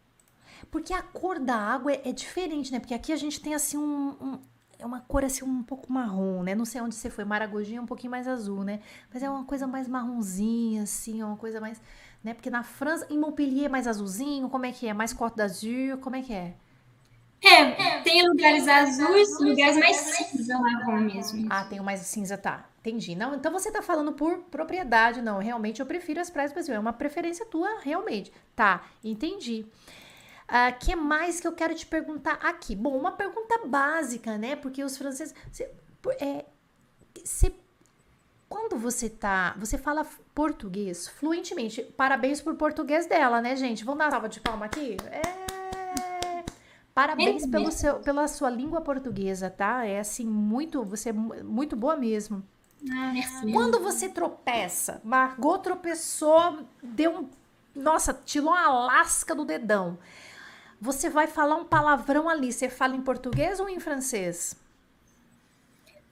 Porque a cor da água é, é, diferente, né? Porque aqui a gente tem assim um, um é uma cor assim um pouco marrom, né? Não sei onde você foi, Maragogi é um pouquinho mais azul, né? Mas é uma coisa mais marronzinha, assim, é uma coisa mais, né? Porque na França, em Montpellier é mais azulzinho, como é que é? Mais Côte d'Azur, como é que é? É, tem lugares azuis, lugares mais cinza marrom mesmo. Ah, tem o mais cinza, tá. Entendi. Não, então você tá falando por propriedade, não. Realmente eu prefiro as praias do Brasil. É uma preferência tua, realmente. Tá, entendi. O ah, que mais que eu quero te perguntar aqui? Bom, uma pergunta básica, né? Porque os franceses. Cê, é, cê, quando você tá. Você fala português fluentemente. Parabéns por português dela, né, gente? Vamos dar uma salva de palma aqui? É Parabéns pelo seu, pela sua língua portuguesa, tá? É assim, muito, você é muito boa mesmo. Ah, merci. Quando você tropeça, Margot tropeçou, deu um. Nossa, tirou uma lasca do dedão. Você vai falar um palavrão ali. Você fala em português ou em francês?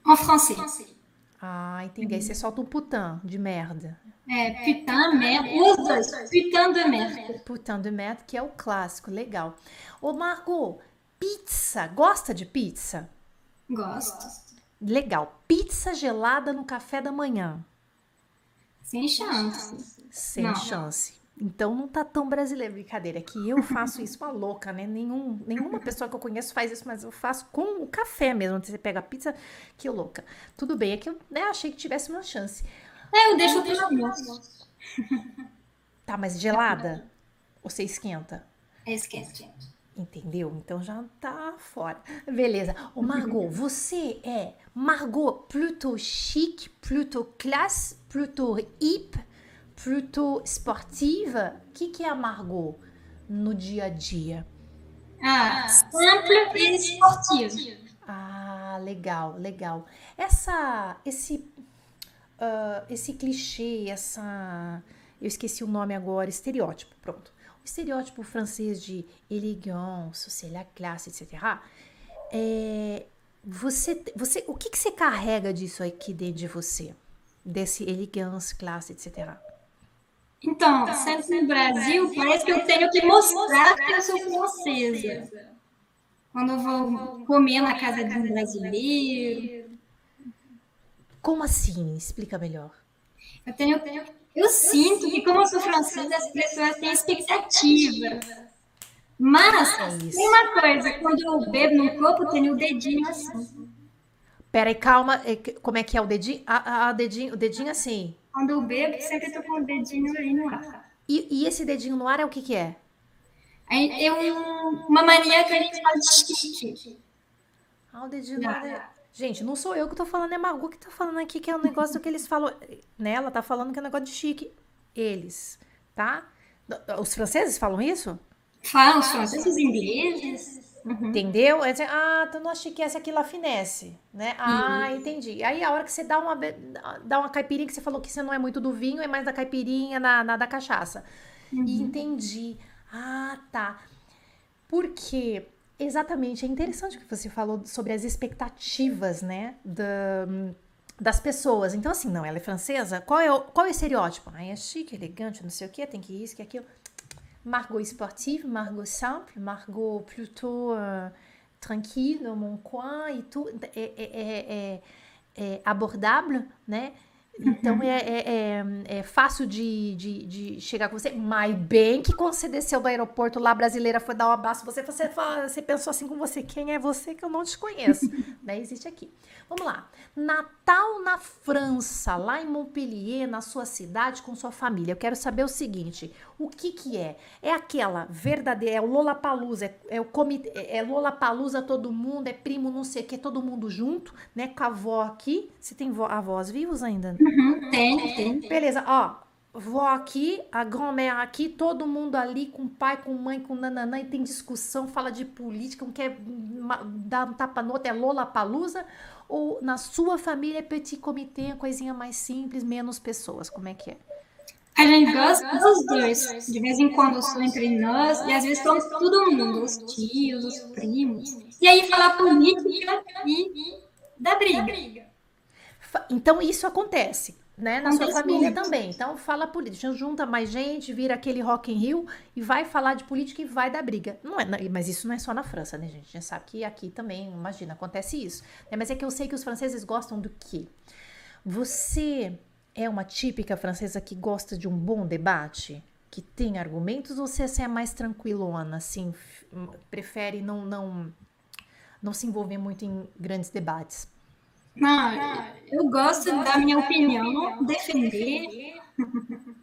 En français. Ah, entendi. Aí você solta um putain de merda. É, putain, merda. Os dois. Putain de merda. Putain de merda, que é o clássico. Legal. Ô, Margot, pizza. Gosta de pizza? Gosto. Legal. Pizza gelada no café da manhã. Sem chance. Sem Não. chance. Então não tá tão brasileiro. Brincadeira, é que eu faço isso uma louca, né? Nenhum, nenhuma pessoa que eu conheço faz isso, mas eu faço com o café mesmo. Você pega a pizza, que louca. Tudo bem, é que eu né, achei que tivesse uma chance. É, eu deixo pro almoço. Tá, mas gelada? Ou você esquenta? Esquece. Entendeu? Então já tá fora. Beleza. Ô, Margot, você é Margot plutôt chic, plutôt classe, plutôt hip, plutôt sportive? O que, que é a Margot no dia a dia? Ah, simple e esportivo. Ah, legal, legal. Essa, esse, ah, esse clichê, essa, eu esqueci o nome agora, estereótipo, pronto. O estereótipo francês de elegance, c'est la classe, etc. É, você, você, o que, que você carrega disso aqui dentro de você? Desse elegance, classe, etc. Então, sempre no Brasil, parece que eu tenho que mostrar que eu sou francesa. Quando eu vou comer na casa de um brasileiro, Como assim? Explica melhor. eu tenho, eu sinto que como eu sou francesa, as pessoas têm expectativa. Mas É tem uma coisa, quando eu bebo no copo, eu tenho o dedinho assim. Peraí, calma. é Como é que é o dedinho? Ah, ah, o dedinho, o dedinho assim. Quando eu bebo, sempre tô com o dedinho aí no ar. E, e esse dedinho no ar é o que que é? Aí é um- uma mania que a gente fala de chique. Ah, o dedinho no ar é... Gente, não sou eu que tô falando, é Margot que tá falando aqui, que é um negócio que eles falam. Né? Ela tá falando que é um negócio de chique. Eles, tá? Os franceses falam isso? Falam os franceses ingleses. Entendeu? É dizer, ah, tu não achei que essa aqui lá finesse, né? Ah, entendi. Aí a hora que você dá uma, dá uma caipirinha, que você falou que você não é muito do vinho, é mais da caipirinha, na, na da cachaça. E entendi. Ah, tá. Porque, exatamente, é interessante o que você falou sobre as expectativas, né? Da, das pessoas. Então, assim, não, ela é francesa, qual é o, qual é o estereótipo? Ah, é chique, elegante, não sei o quê, tem que isso, que aquilo. Margot sportive, Margot simple, Margot plutôt euh, tranquille dans mon coin e tudo. É, é, é, é, é abordável, né? Então é, é, fácil de, de, de chegar com você. Mas bem que quando você desceu do aeroporto lá, a brasileira foi dar um abraço, você, você, você pensou assim com você: quem é você que eu não te conheço? né? Existe aqui. Vamos lá. Natal na França, lá em Montpellier, na sua cidade, com sua família. Eu quero saber o seguinte: o que que é? É aquela verdadeira, é o Lollapalooza, é, é o comitê, é Lollapalooza todo mundo, é primo não sei o que, todo mundo junto, né? Com a avó aqui. Você tem vó, avós vivos ainda? Uhum, tem, tem. Beleza, ó. Vó aqui, a grand-mère aqui, todo mundo ali com pai, com mãe, com nananã, e tem discussão, fala de política, um quer dar um tapa no outro, é Lola Palusa? Ou na sua família é petit comité, coisinha mais simples, menos pessoas? Como é que é? A gente gosta dos dois. De vez em quando são entre nós, e às vezes são todo mundo, os tios, os primos. E aí falar política e da briga. Então isso acontece, né? Na sua família muito. também. Então fala política, junta mais gente, vira aquele Rock in Rio e vai falar de política e vai dar briga. Não é, mas isso não é só na França, né, gente? A gente sabe que aqui também, imagina, acontece isso. né? Mas é que eu sei que os franceses gostam do quê? Você é uma típica francesa que gosta de um bom debate? Que tem argumentos ou você você é mais tranquilona, assim, f- prefere não, não, não se envolver muito em grandes debates? Não, eu gosto da minha opinião, defender.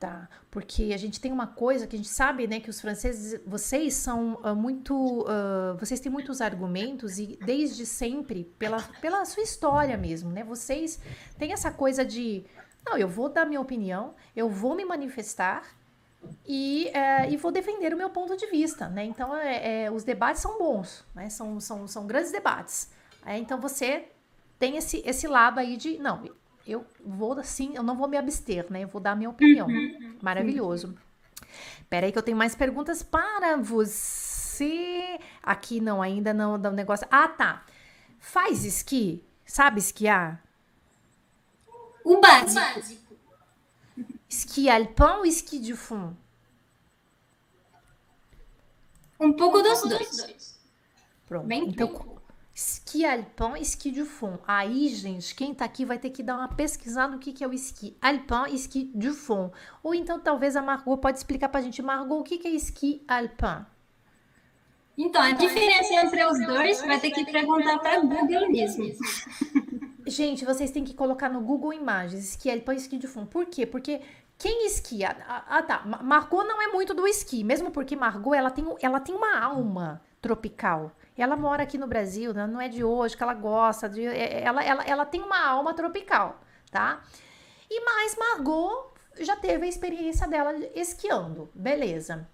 Tá, porque a gente tem uma coisa que a gente sabe, né, que os franceses, vocês são ah, muito, ah, vocês têm muitos argumentos e desde sempre, pela, pela sua história mesmo, né, vocês têm essa coisa de, não, eu vou dar minha opinião, eu vou me manifestar e, é, e vou defender o meu ponto de vista, né? Então, é, é, os debates são bons, né? São, são, são grandes debates. É, então, você tem esse, esse lado aí de, não, eu vou assim, eu não vou me abster, né? Eu vou dar a minha opinião. Uhum. Maravilhoso. Peraí que eu tenho mais perguntas para você. Aqui não, ainda não, o negócio. Ah, tá. Faz esqui? Sabe esquiar? O básico. Esqui alpin ou esqui de fond? Um pouco dos dois. Pronto. Bem então, esqui alpin e esqui de fond. Aí, gente, quem tá aqui vai ter que dar uma pesquisada no que, que é o esqui alpin e esqui de fond. Ou então, talvez a Margot pode explicar pra gente, Margot, o que, que é esqui alpin? Então, a diferença entre os dois vai ter que perguntar para Google mesmo. Gente, vocês têm que colocar no Google Imagens esqui alpin e esqui de fundo. Por quê? Porque quem esquia? Ah, ah, tá. Margot não é muito do esqui, mesmo porque Margot ela tem, ela tem uma alma tropical. Ela mora aqui no Brasil, né? não é de hoje que ela gosta de. É, é, ela, ela, ela tem uma alma tropical, tá? E mais Margot já teve a experiência dela esquiando, beleza?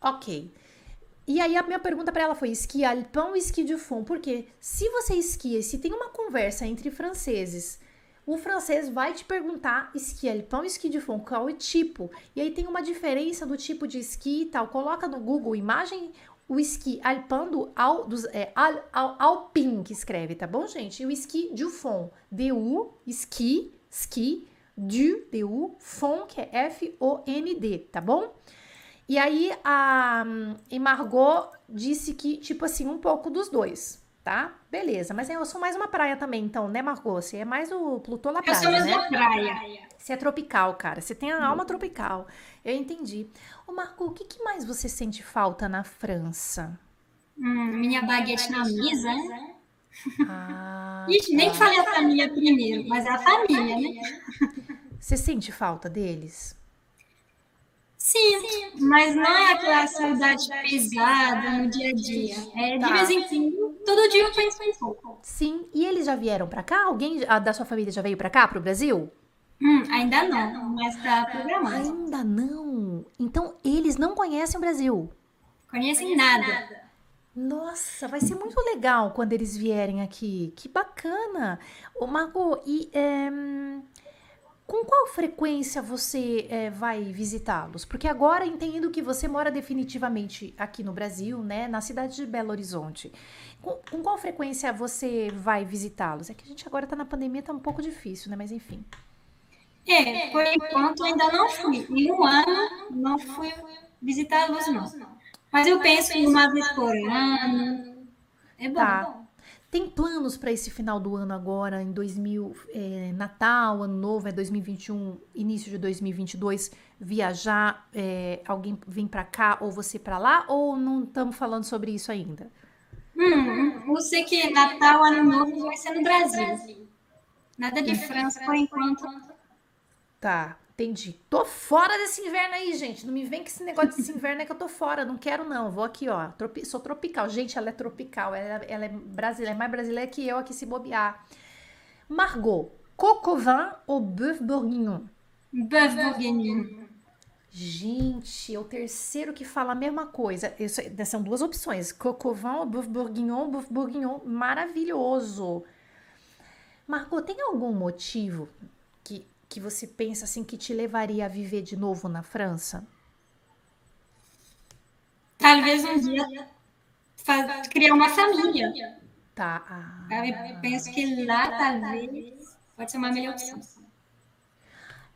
Ok. E aí a minha pergunta para ela foi: esqui alpin ou esqui de fond? Porque se você esquia, se tem uma conversa entre franceses o francês vai te perguntar esqui alpin, esqui de fond, qual é o tipo. E aí tem uma diferença do tipo de esqui e tal. Coloca no Google imagem o esqui alpin do, al, dos, é, al, al, alpin, que escreve, tá bom, gente? E o esqui du fond, D-U, esqui, ski, du, D-U, fond, que é F-O-N-D, tá bom? E aí a, a Margot disse que, tipo assim, um pouco dos dois tá? Beleza, mas eu sou mais uma praia também, então, né, Margot? Você é mais o Plutô na praia, Eu sou mais né? uma praia. Você é tropical, cara. Você tem a alma tropical. Eu entendi. Ô, Margot, o que, que mais você sente falta na França? Hum, minha baguete na mesa. Ah, Ixi, nem tá. falei a família primeiro, mas é a família, né? Você sente falta deles? Sim, mas não é aquela saudade pesada no dia a dia. É de tá. vez em quando, todo dia eu penso um pouco. Sim, e eles já vieram para cá? Alguém da sua família já veio para cá, para o Brasil? Hum, ainda não, mas tá programado. Ainda não? Então eles não conhecem o Brasil? Conhecem nada. Nossa, vai ser muito legal quando eles vierem aqui. Que bacana. Ô, Margot, e é, com qual frequência você é, vai visitá-los? Porque agora entendo que você mora definitivamente aqui no Brasil, né? Na cidade de Belo Horizonte. Com, com qual frequência você vai visitá-los? É que a gente agora tá na pandemia, tá um pouco difícil, né? Mas enfim. É, por enquanto ainda não fui. Em um ano não fui visitá-los, não. Mas eu penso em uma vez por ano. É bom. Tá. Tem planos para esse final do ano agora, em 2000, é, Natal, Ano Novo, é 2021, início de 2022, viajar, é, alguém vir para cá ou você para lá? Ou não estamos falando sobre isso ainda? Hum, eu sei que Natal, Ano Novo vai ser no Brasil. Nada de França por enquanto. Tá. Entendi. Tô fora desse inverno aí, gente. Não me vem com esse negócio desse inverno é que eu tô fora. Não quero, não. Vou aqui, ó. Tropi sou tropical. Gente, ela é tropical. Ela, ela é brasileira, é mais brasileira que eu aqui se bobear. Margot, cocovin ou bœuf bourguignon? Bœuf bourguignon. Gente, é o terceiro que fala a mesma coisa. Isso, são duas opções. Cocovin ou bœuf bourguignon. Bœuf bourguignon, maravilhoso. Margot, tem algum motivo que você pensa assim que te levaria a viver de novo na França? Talvez um dia criar uma família. Tá. Ah, eu penso que lá talvez pode ser uma melhor opção.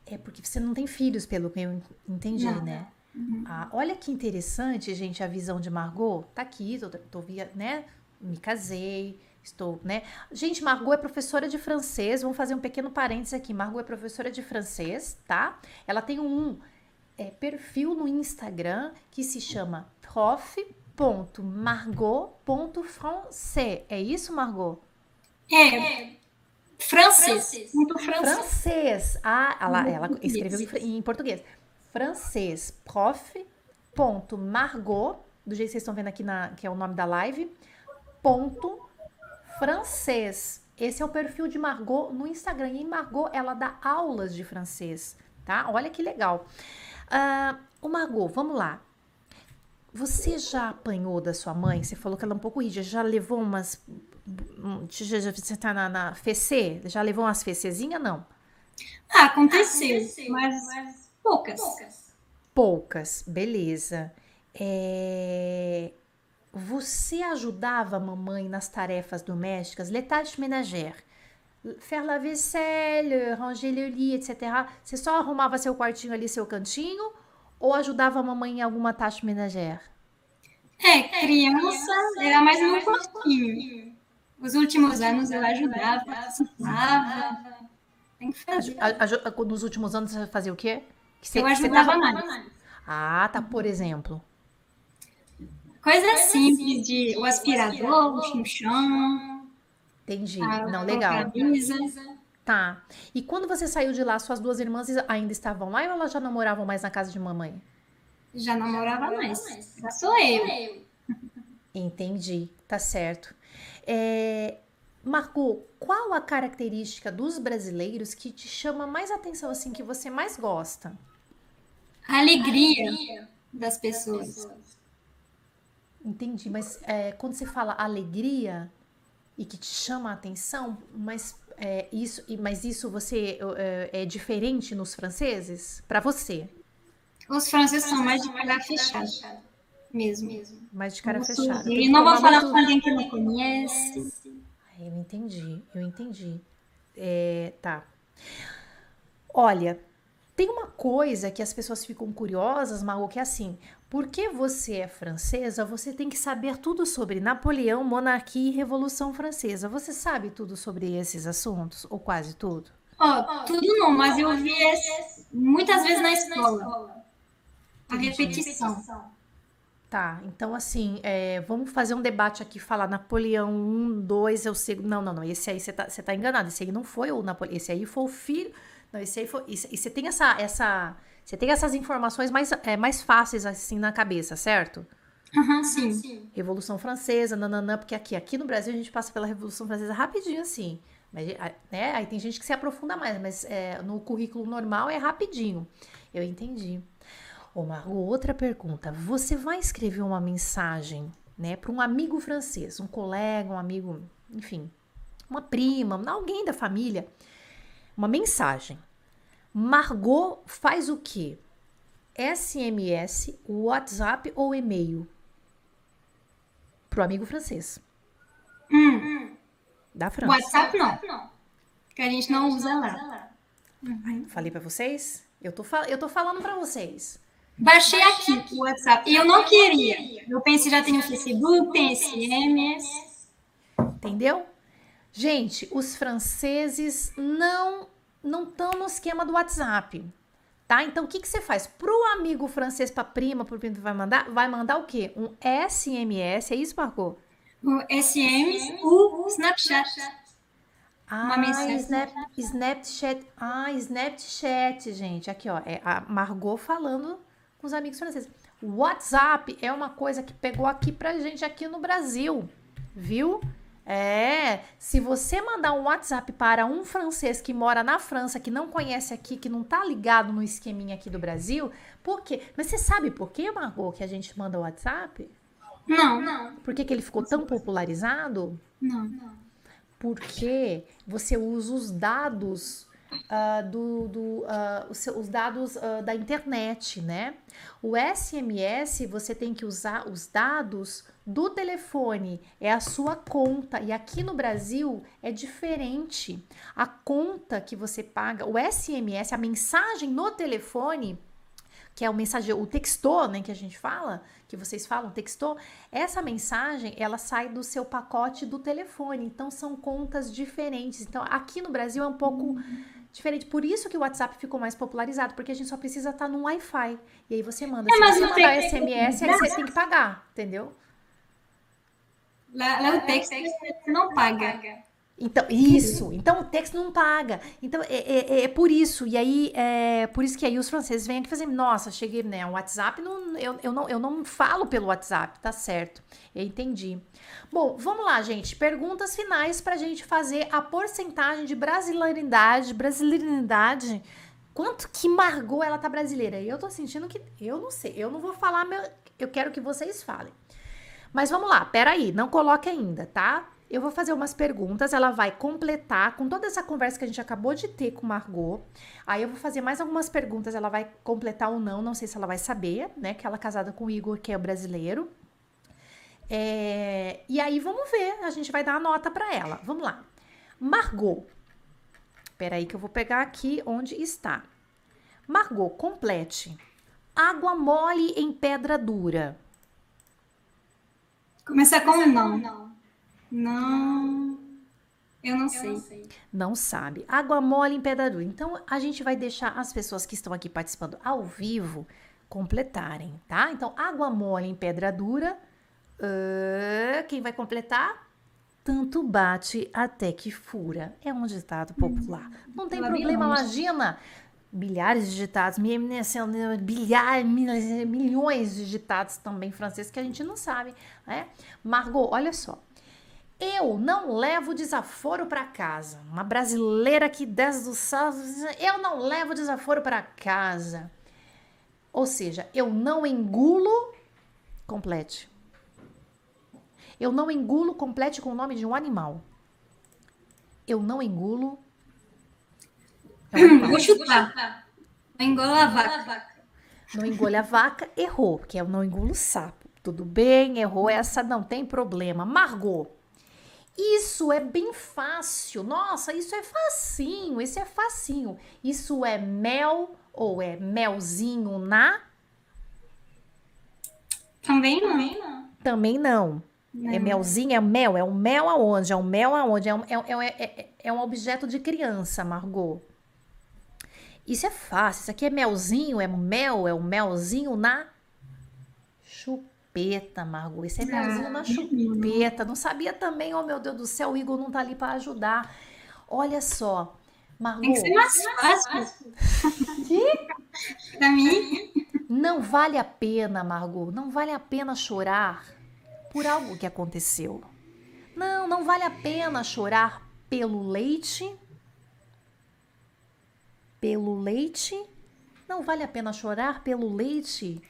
É porque você não tem filhos, pelo que eu entendi, não. né? Uhum. Ah, olha que interessante, gente, a visão de Margot. Tá aqui, tô, tô via, né? Me casei, Estou, né? Gente, Margot é professora de francês. Vamos fazer um pequeno parênteses aqui. Margot é professora de francês, tá? Ela tem um é, perfil no Instagram que se chama prof.margot.francais. É isso, Margot? É. Francês. Muito francês. Francês. Ah, ela, ela escreveu em, em português. Francês. Prof.margot, do jeito que vocês estão vendo aqui, na, que é o nome da live, ponto francês. Esse é o perfil de Margot no Instagram. E Margot, ela dá aulas de francês, tá? Olha que legal. Uh, o Margot, vamos lá. Você já apanhou da sua mãe? Você falou que ela é um pouco rígida. Já levou umas. Já, já, você tá na, na fecê? Já levou umas fecezinhas? Não. Ah, aconteceu, aconteceu mas, mas, poucas. Poucas. Poucas, beleza. É... Você ajudava a mamãe nas tarefas domésticas, les tâches ménagères? Faire la vaisselle, ranger le lit, etc. Você só arrumava seu quartinho ali, seu cantinho? Ou ajudava a mamãe em alguma taxa menagère? É, criança era mais no quartinho. Os últimos anos eu ajudava, ajudava. Tem que fazer. A, a, nos últimos anos você fazia o quê? Que você, eu ajudava mais. Ah, tá. Por exemplo. Coisas simples de o aspirador, o chão. Entendi. Não, legal. Camisa. Tá. E quando você saiu de lá, suas duas irmãs ainda estavam lá ou elas já não moravam mais na casa de mamãe? Já não morava mais. Já sou eu. Entendi. Tá certo. É, Marco, qual a característica dos brasileiros que te chama mais atenção, assim, que você mais gosta? A alegria das pessoas. Entendi, mas é, quando você fala alegria e que te chama a atenção, mas é, isso, mas isso você é, é diferente nos franceses? Para você? Os franceses são mais de cara fechada. Mesmo. Mais de cara fechada. E não vou falar com alguém que não conhece. Eu entendi, eu entendi. É, tá. Olha, tem uma coisa que as pessoas ficam curiosas, Margot, que é assim: porque você é francesa, você tem que saber tudo sobre Napoleão, monarquia e Revolução Francesa. Você sabe tudo sobre esses assuntos? Ou quase tudo? Oh, tudo não, mas eu vi muitas vezes na escola. A repetição. Tá, então assim, é, vamos fazer um debate aqui, falar Napoleão 1, 2, eu sei. Não, não, não. Esse aí você tá, você tá enganado. Esse aí não foi o Napoleão. Esse aí foi o filho. Não. E você tem essa, essa você tem essas informações mais, é, mais fáceis assim na cabeça, certo? Uhum, sim. Revolução Francesa, nananã, porque aqui, aqui no Brasil a gente passa pela Revolução Francesa rapidinho assim. Mas, né? Aí tem gente que se aprofunda mais, mas é, no currículo normal é rapidinho. Eu entendi. Ô, Margot, outra pergunta. Você vai escrever uma mensagem, né, para um amigo francês, um colega, um amigo, enfim, uma prima, alguém da família, uma mensagem. Margot faz o quê? SMS, WhatsApp ou e-mail? Pro amigo francês. Hum. Da França. WhatsApp não. Que a gente não usa lá. Uhum. Falei para vocês? Eu tô, eu tô falando para vocês. Baixei aqui o WhatsApp. E eu não queria. Eu pensei, já tem o Facebook, tem SMS. Entendeu? Gente, os franceses não não estão no esquema do WhatsApp. Tá? Então, o que, que você faz? Pro amigo francês, pra prima, pro primo que vai mandar, vai mandar o quê? Um SMS, é isso, Marco? O SMS, o Snapchat. Ah, Uma mensagem. Snap, Snapchat. Ah, Snapchat, gente. Aqui, ó. É a Margot falando com os amigos franceses. O WhatsApp é uma coisa que pegou aqui pra gente aqui no Brasil, viu? É, se você mandar um WhatsApp para um francês que mora na França, que não conhece aqui, que não tá ligado no esqueminha aqui do Brasil, por quê? Mas você sabe por que, Margot, que a gente manda o WhatsApp? Não, não. Por que, que ele ficou tão popularizado? Não, não. Porque você usa os dados uh, do, do uh, os, os, dados uh, da internet, né? O SMS você tem que usar os dados do telefone, é a sua conta. E aqui no Brasil é diferente. A conta que você paga, o SMS, a mensagem no telefone, que é o mensagem, o textor, né, que a gente fala, que vocês falam, textor, essa mensagem, ela sai do seu pacote do telefone. Então são contas diferentes. Então aqui no Brasil é um pouco diferente. Por isso que o WhatsApp ficou mais popularizado, porque a gente só precisa estar no Wi-Fi. E aí você manda. É, Se você mandar SMS, aí você tem que pagar, entendeu? Lá, lá o texto não paga. Então, isso. Então o texto não paga. Então é, é, é, é, por isso. E aí, é por isso que aí os franceses vêm aqui fazer, nossa, cheguei, né? O WhatsApp, não, eu, eu, não, eu não falo pelo WhatsApp, tá certo. Eu entendi. Bom, vamos lá, gente. Perguntas finais pra gente fazer a porcentagem de brasileiridade, brasileiridade Quanto que Margot ela tá brasileira? Eu tô sentindo que. Eu não sei. Eu não vou falar. Meu, eu quero que vocês falem. Mas vamos lá, peraí, não coloque ainda, tá? Eu vou fazer umas perguntas, ela vai completar com toda essa conversa que a gente acabou de ter com Margot. Aí eu vou fazer mais algumas perguntas, ela vai completar ou não, não sei se ela vai saber, né? Que ela é casada com o Igor, que é brasileiro. É, e aí vamos ver, a gente vai dar a nota para ela. Vamos lá. Margot. Peraí que eu vou pegar aqui onde está. Margot, complete. Água mole em pedra dura. Começar com não. Não. não. Eu não, eu sei. não sei. Não sabe. Água mole em pedra dura. Então, a gente vai deixar as pessoas que estão aqui participando ao vivo completarem, tá? Então, água mole em pedra dura. Uh, quem vai completar? Tanto bate até que fura. É um ditado popular. Hum, não tem problema, imagina bilhares de ditados, bilhares, milhões de ditados também franceses que a gente não sabe, né? Margot, olha só. Eu não levo desaforo para casa. Uma brasileira que desce do céu, eu não levo desaforo para casa. Ou seja, eu não engulo, complete. Eu não engulo, complete com o nome de um animal. Eu não engulo, é Vou chutar. Não engola a vaca. Não engole a vaca, errou, que é o não engulo sapo. Tudo bem, errou essa, não tem problema. Margot. Isso é bem fácil. Nossa, isso é facinho, isso é facinho. Isso é mel ou é melzinho na? Também não. Também não. não. É melzinho, é mel. É um mel aonde? É um mel aonde? É um, é, é, é, é um objeto de criança, Margot. Isso é fácil. Isso aqui é melzinho, é mel, é o melzinho na chupeta, Margot. Isso é melzinho na chupeta. Não sabia também, oh meu Deus do céu, o Igor não tá ali para ajudar. Olha só, Margot. Tem que ser mais fácil. pra mim. Não vale a pena, Margot. Não vale a pena chorar por algo que aconteceu. Não, não vale a pena chorar pelo leite pelo leite? Não vale a pena chorar pelo leite?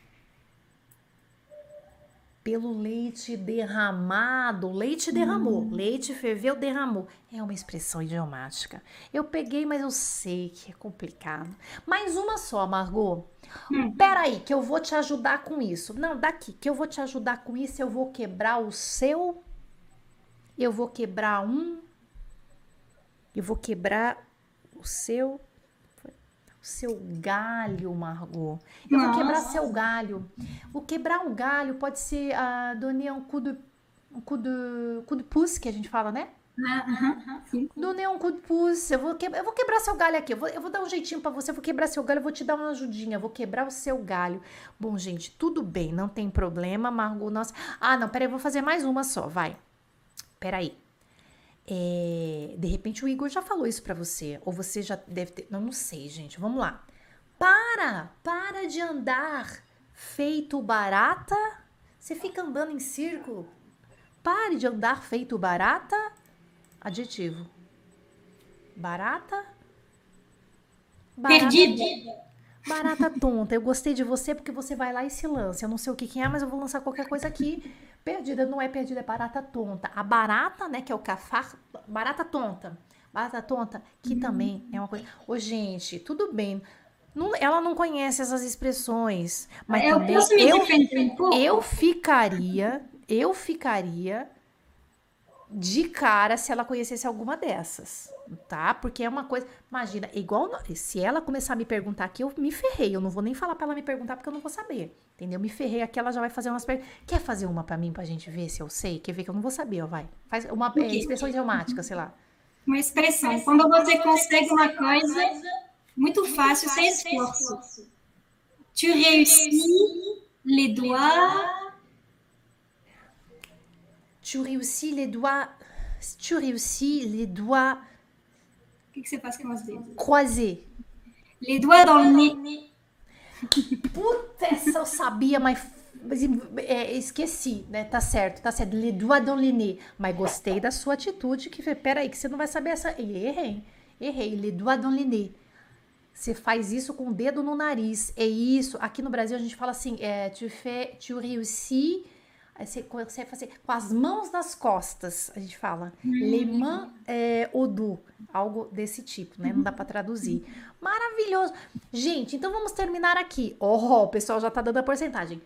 Pelo leite derramado. Leite derramou. Hum. Leite ferveu, derramou. É uma expressão idiomática. Eu peguei, mas eu sei que é complicado. Mais uma só, Margot. Hum. Peraí, que eu vou te ajudar com isso. Não, daqui, que eu vou te ajudar com isso. Eu vou quebrar o seu. Eu vou quebrar um. Eu vou quebrar o seu seu galho, Margot. Eu Nossa. vou quebrar seu galho. O quebrar o galho pode ser a uh, donner um coup de, um coup de, coup de pouce, que a gente fala, né? Uhum, um coup de pouce. Eu vou, eu vou quebrar seu galho aqui. Eu vou, eu vou dar um jeitinho para você. Eu vou quebrar seu galho. Eu vou te dar uma ajudinha. Eu vou quebrar o seu galho. Bom, gente, tudo bem. Não tem problema, Margot. Nossa. Ah, não, peraí. Eu vou fazer mais uma só. Vai. Peraí. É, de repente o Igor já falou isso para você, ou você já deve ter. Não, não sei, gente. Vamos lá. Para! Para de andar feito barata. Você fica andando em círculo. Pare de andar feito barata. Adjetivo. Barata. barata Perdido. Barata tonta. Eu gostei de você porque você vai lá e se lança. Eu não sei o que, que é, mas eu vou lançar qualquer coisa aqui. Perdida não é perdida, é barata tonta. A barata, né, que é o cafar, barata tonta. Barata tonta, que hum. também é uma coisa. Ô, gente, tudo bem. Não, ela não conhece essas expressões, mas eu também eu, eu ficaria, eu ficaria de cara se ela conhecesse alguma dessas, tá? Porque é uma coisa, imagina, igual se ela começar a me perguntar aqui, eu me ferrei, eu não vou nem falar para ela me perguntar porque eu não vou saber. Entendeu? Me ferrei aqui, ela já vai fazer umas perguntas. Quer fazer uma para mim pra gente ver se eu sei? Quer ver que eu não vou saber, ó, vai. Faz uma é, expressão idiomática, sei lá. Uma expressão. Quando você consegue uma coisa muito fácil sem esforço. Tu réussis les doigts tu réussis les doigts. Tu réussis les doigts. O que, que você faz com os dedos? Croisés. Les doigts dans le nez. Puta, essa eu sabia, mas é, esqueci, né? Tá certo, tá certo. Le nez. Mas gostei da sua atitude, que peraí, que você não vai saber essa. Errei, errei. Le nez. você faz isso com o dedo no nariz. É isso. Aqui no Brasil a gente fala assim, é, tu fais, tu réussis Aí você consegue fazer com as mãos nas costas, a gente fala. Hum. Les mains é, dos, algo desse tipo, né? Não dá para traduzir. Maravilhoso. Gente, então vamos terminar aqui. Oh, o pessoal já tá dando a porcentagem.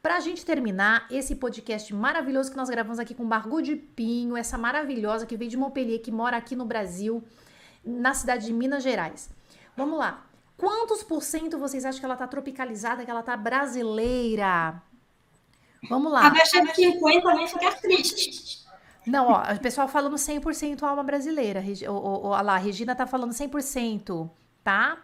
Pra gente terminar esse podcast maravilhoso que nós gravamos aqui com Margot de Pinho, essa maravilhosa que veio de Montpellier, que mora aqui no Brasil, na cidade de Minas Gerais. Vamos lá. Quantos por cento vocês acham que ela tá tropicalizada, que ela tá brasileira? Vamos lá. Abaixo de 50 vai ficar triste. Não, ó, o pessoal falando 100% alma brasileira. O, o, o, lá, a Regina tá falando 100%, tá?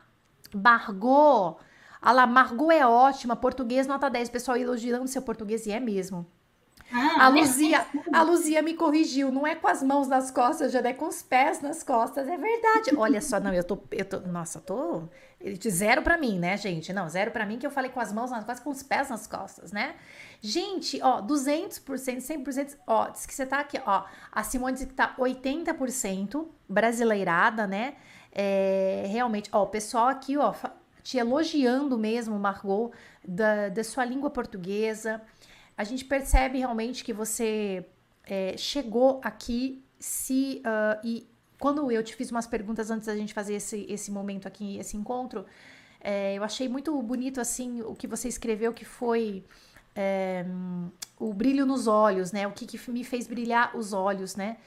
Margot. A lá, Margot é ótima, português nota 10. O pessoal elogiando seu português e é mesmo. Ah, a, Luzia, a Luzia me corrigiu, não é com as mãos nas costas, já é com os pés nas costas, é verdade. Olha só, não, eu tô, eu tô, nossa, eu tô, zero para mim, né, gente? Não, zero para mim que eu falei com as mãos nas costas, com os pés nas costas, né? Gente, ó, 200%, 100%, ó, diz que você tá aqui, ó, a Simone diz que tá 80% brasileirada, né? É, realmente, ó, o pessoal aqui, ó, te elogiando mesmo, Margot, da, da sua língua portuguesa, a gente percebe realmente que você é, chegou aqui se uh, e quando eu te fiz umas perguntas antes da gente fazer esse, esse momento aqui, esse encontro, é, eu achei muito bonito assim o que você escreveu que foi é, o brilho nos olhos, né? O que, que, me fez brilhar os olhos, né?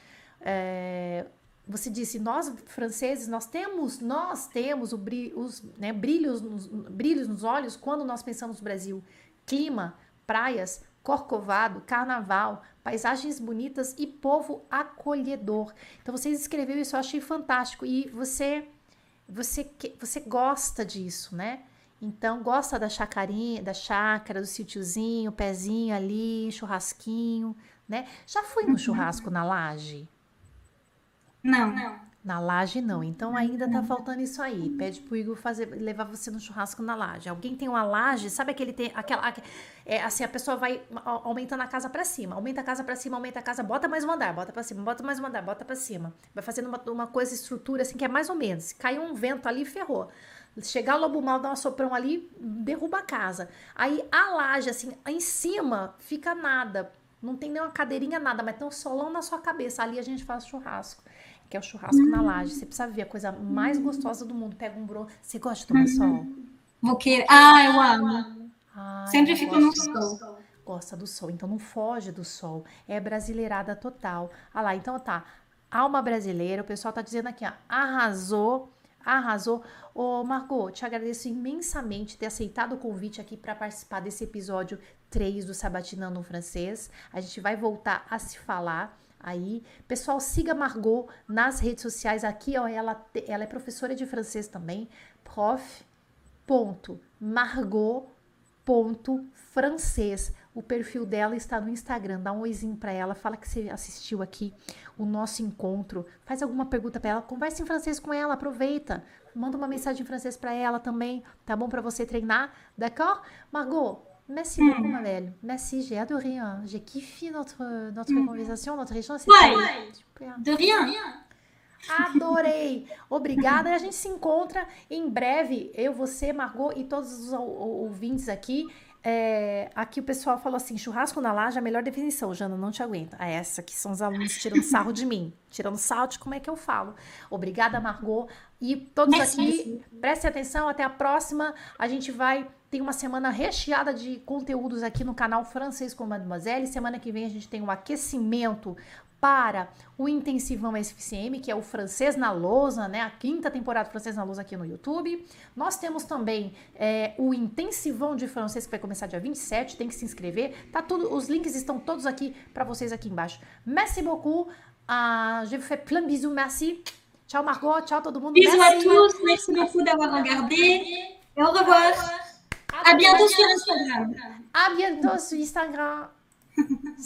É, você disse, nós franceses, nós temos, nós temos o brilho, os né, brilhos, nos, brilhos nos olhos quando nós pensamos no Brasil. Clima, praias, Corcovado, Carnaval, paisagens bonitas e povo acolhedor. Então vocês escreveu isso, eu achei fantástico e você você você gosta disso, né? Então gosta da chacarinha, da chácara, do sítiozinho, pezinho ali, churrasquinho, né? Já fui no uhum. churrasco na laje? Não. Não. Na laje não. Então ainda tá faltando isso aí. Pede pro Igor fazer, levar você no churrasco na laje. Alguém tem uma laje, sabe aquele tem aquela é assim, a pessoa vai aumentando a casa para cima, aumenta a casa para cima, aumenta a casa, bota mais um andar, bota para cima, bota mais um andar, bota para cima. Vai fazendo uma, uma coisa estrutura assim que é mais ou menos. Se caiu um vento ali, ferrou. Chegar o lobo mal, dar um soprão ali, derruba a casa. Aí a laje assim, em cima fica nada. Não tem nenhuma cadeirinha, nada, mas tem um solão na sua cabeça. Ali a gente faz churrasco que é o churrasco na laje. Você precisa ver a coisa mais gostosa do mundo. Pega um bro. Você gosta de tomar sol? Vou querer. Ah, eu amo. Ai, Sempre fico no sol. Gosta do sol, então não foge do sol. É brasileirada total. Ah lá, então tá. Alma brasileira, o pessoal tá dizendo aqui, ó, arrasou, arrasou. Ô, Margot, te agradeço imensamente ter aceitado o convite aqui para participar desse episódio 3 do Sabatinando Francês. A gente vai voltar a se falar aí. Pessoal, siga Margot nas redes sociais. Aqui, ó, ela, ela é professora de francês também. prof.margot.francês. O perfil dela está no Instagram. Dá um oizinho para ela. Fala que você assistiu aqui o nosso encontro. Faz alguma pergunta para ela. Converse em francês com ela. Aproveita. Manda uma mensagem em francês para ela também. Tá bom para você treinar? D'accord? Margot, Merci mm. beaucoup, ma belle. Merci, j'ai adoré. Hein. J'ai kiffé notre, notre mm. conversation, notre échange. Ouais. Super. De rien. Adorei! Obrigada. E a gente se encontra em breve, eu, você, Margot e todos os ouvintes aqui. É, aqui o pessoal falou assim: churrasco na laje, a melhor definição, Jana, não te aguento. Ah, essa que são os alunos tirando sarro de mim, tirando sarro de como é que eu falo. Obrigada, Margot. E todos aqui, prestem atenção, até a próxima. A gente vai tem uma semana recheada de conteúdos aqui no canal Francês com Mademoiselle. Semana que vem a gente tem um aquecimento para o Intensivão SFCM, que é o Francês na Lousa, né? A quinta temporada do Francês na Lousa aqui no YouTube. Nós temos também é, o Intensivão de Francês, que vai começar dia 27, tem que se inscrever. Tá tudo, os links estão todos aqui para vocês aqui embaixo. Merci beaucoup. Uh, je vous fais plein de bisous, merci. Tchau, Margot. Tchau, todo mundo. Bisous merci. à tous. Merci beaucoup d'avoir regardé. Et au revoir. À bientôt sur Instagram. À bientôt sur Instagram. Salut.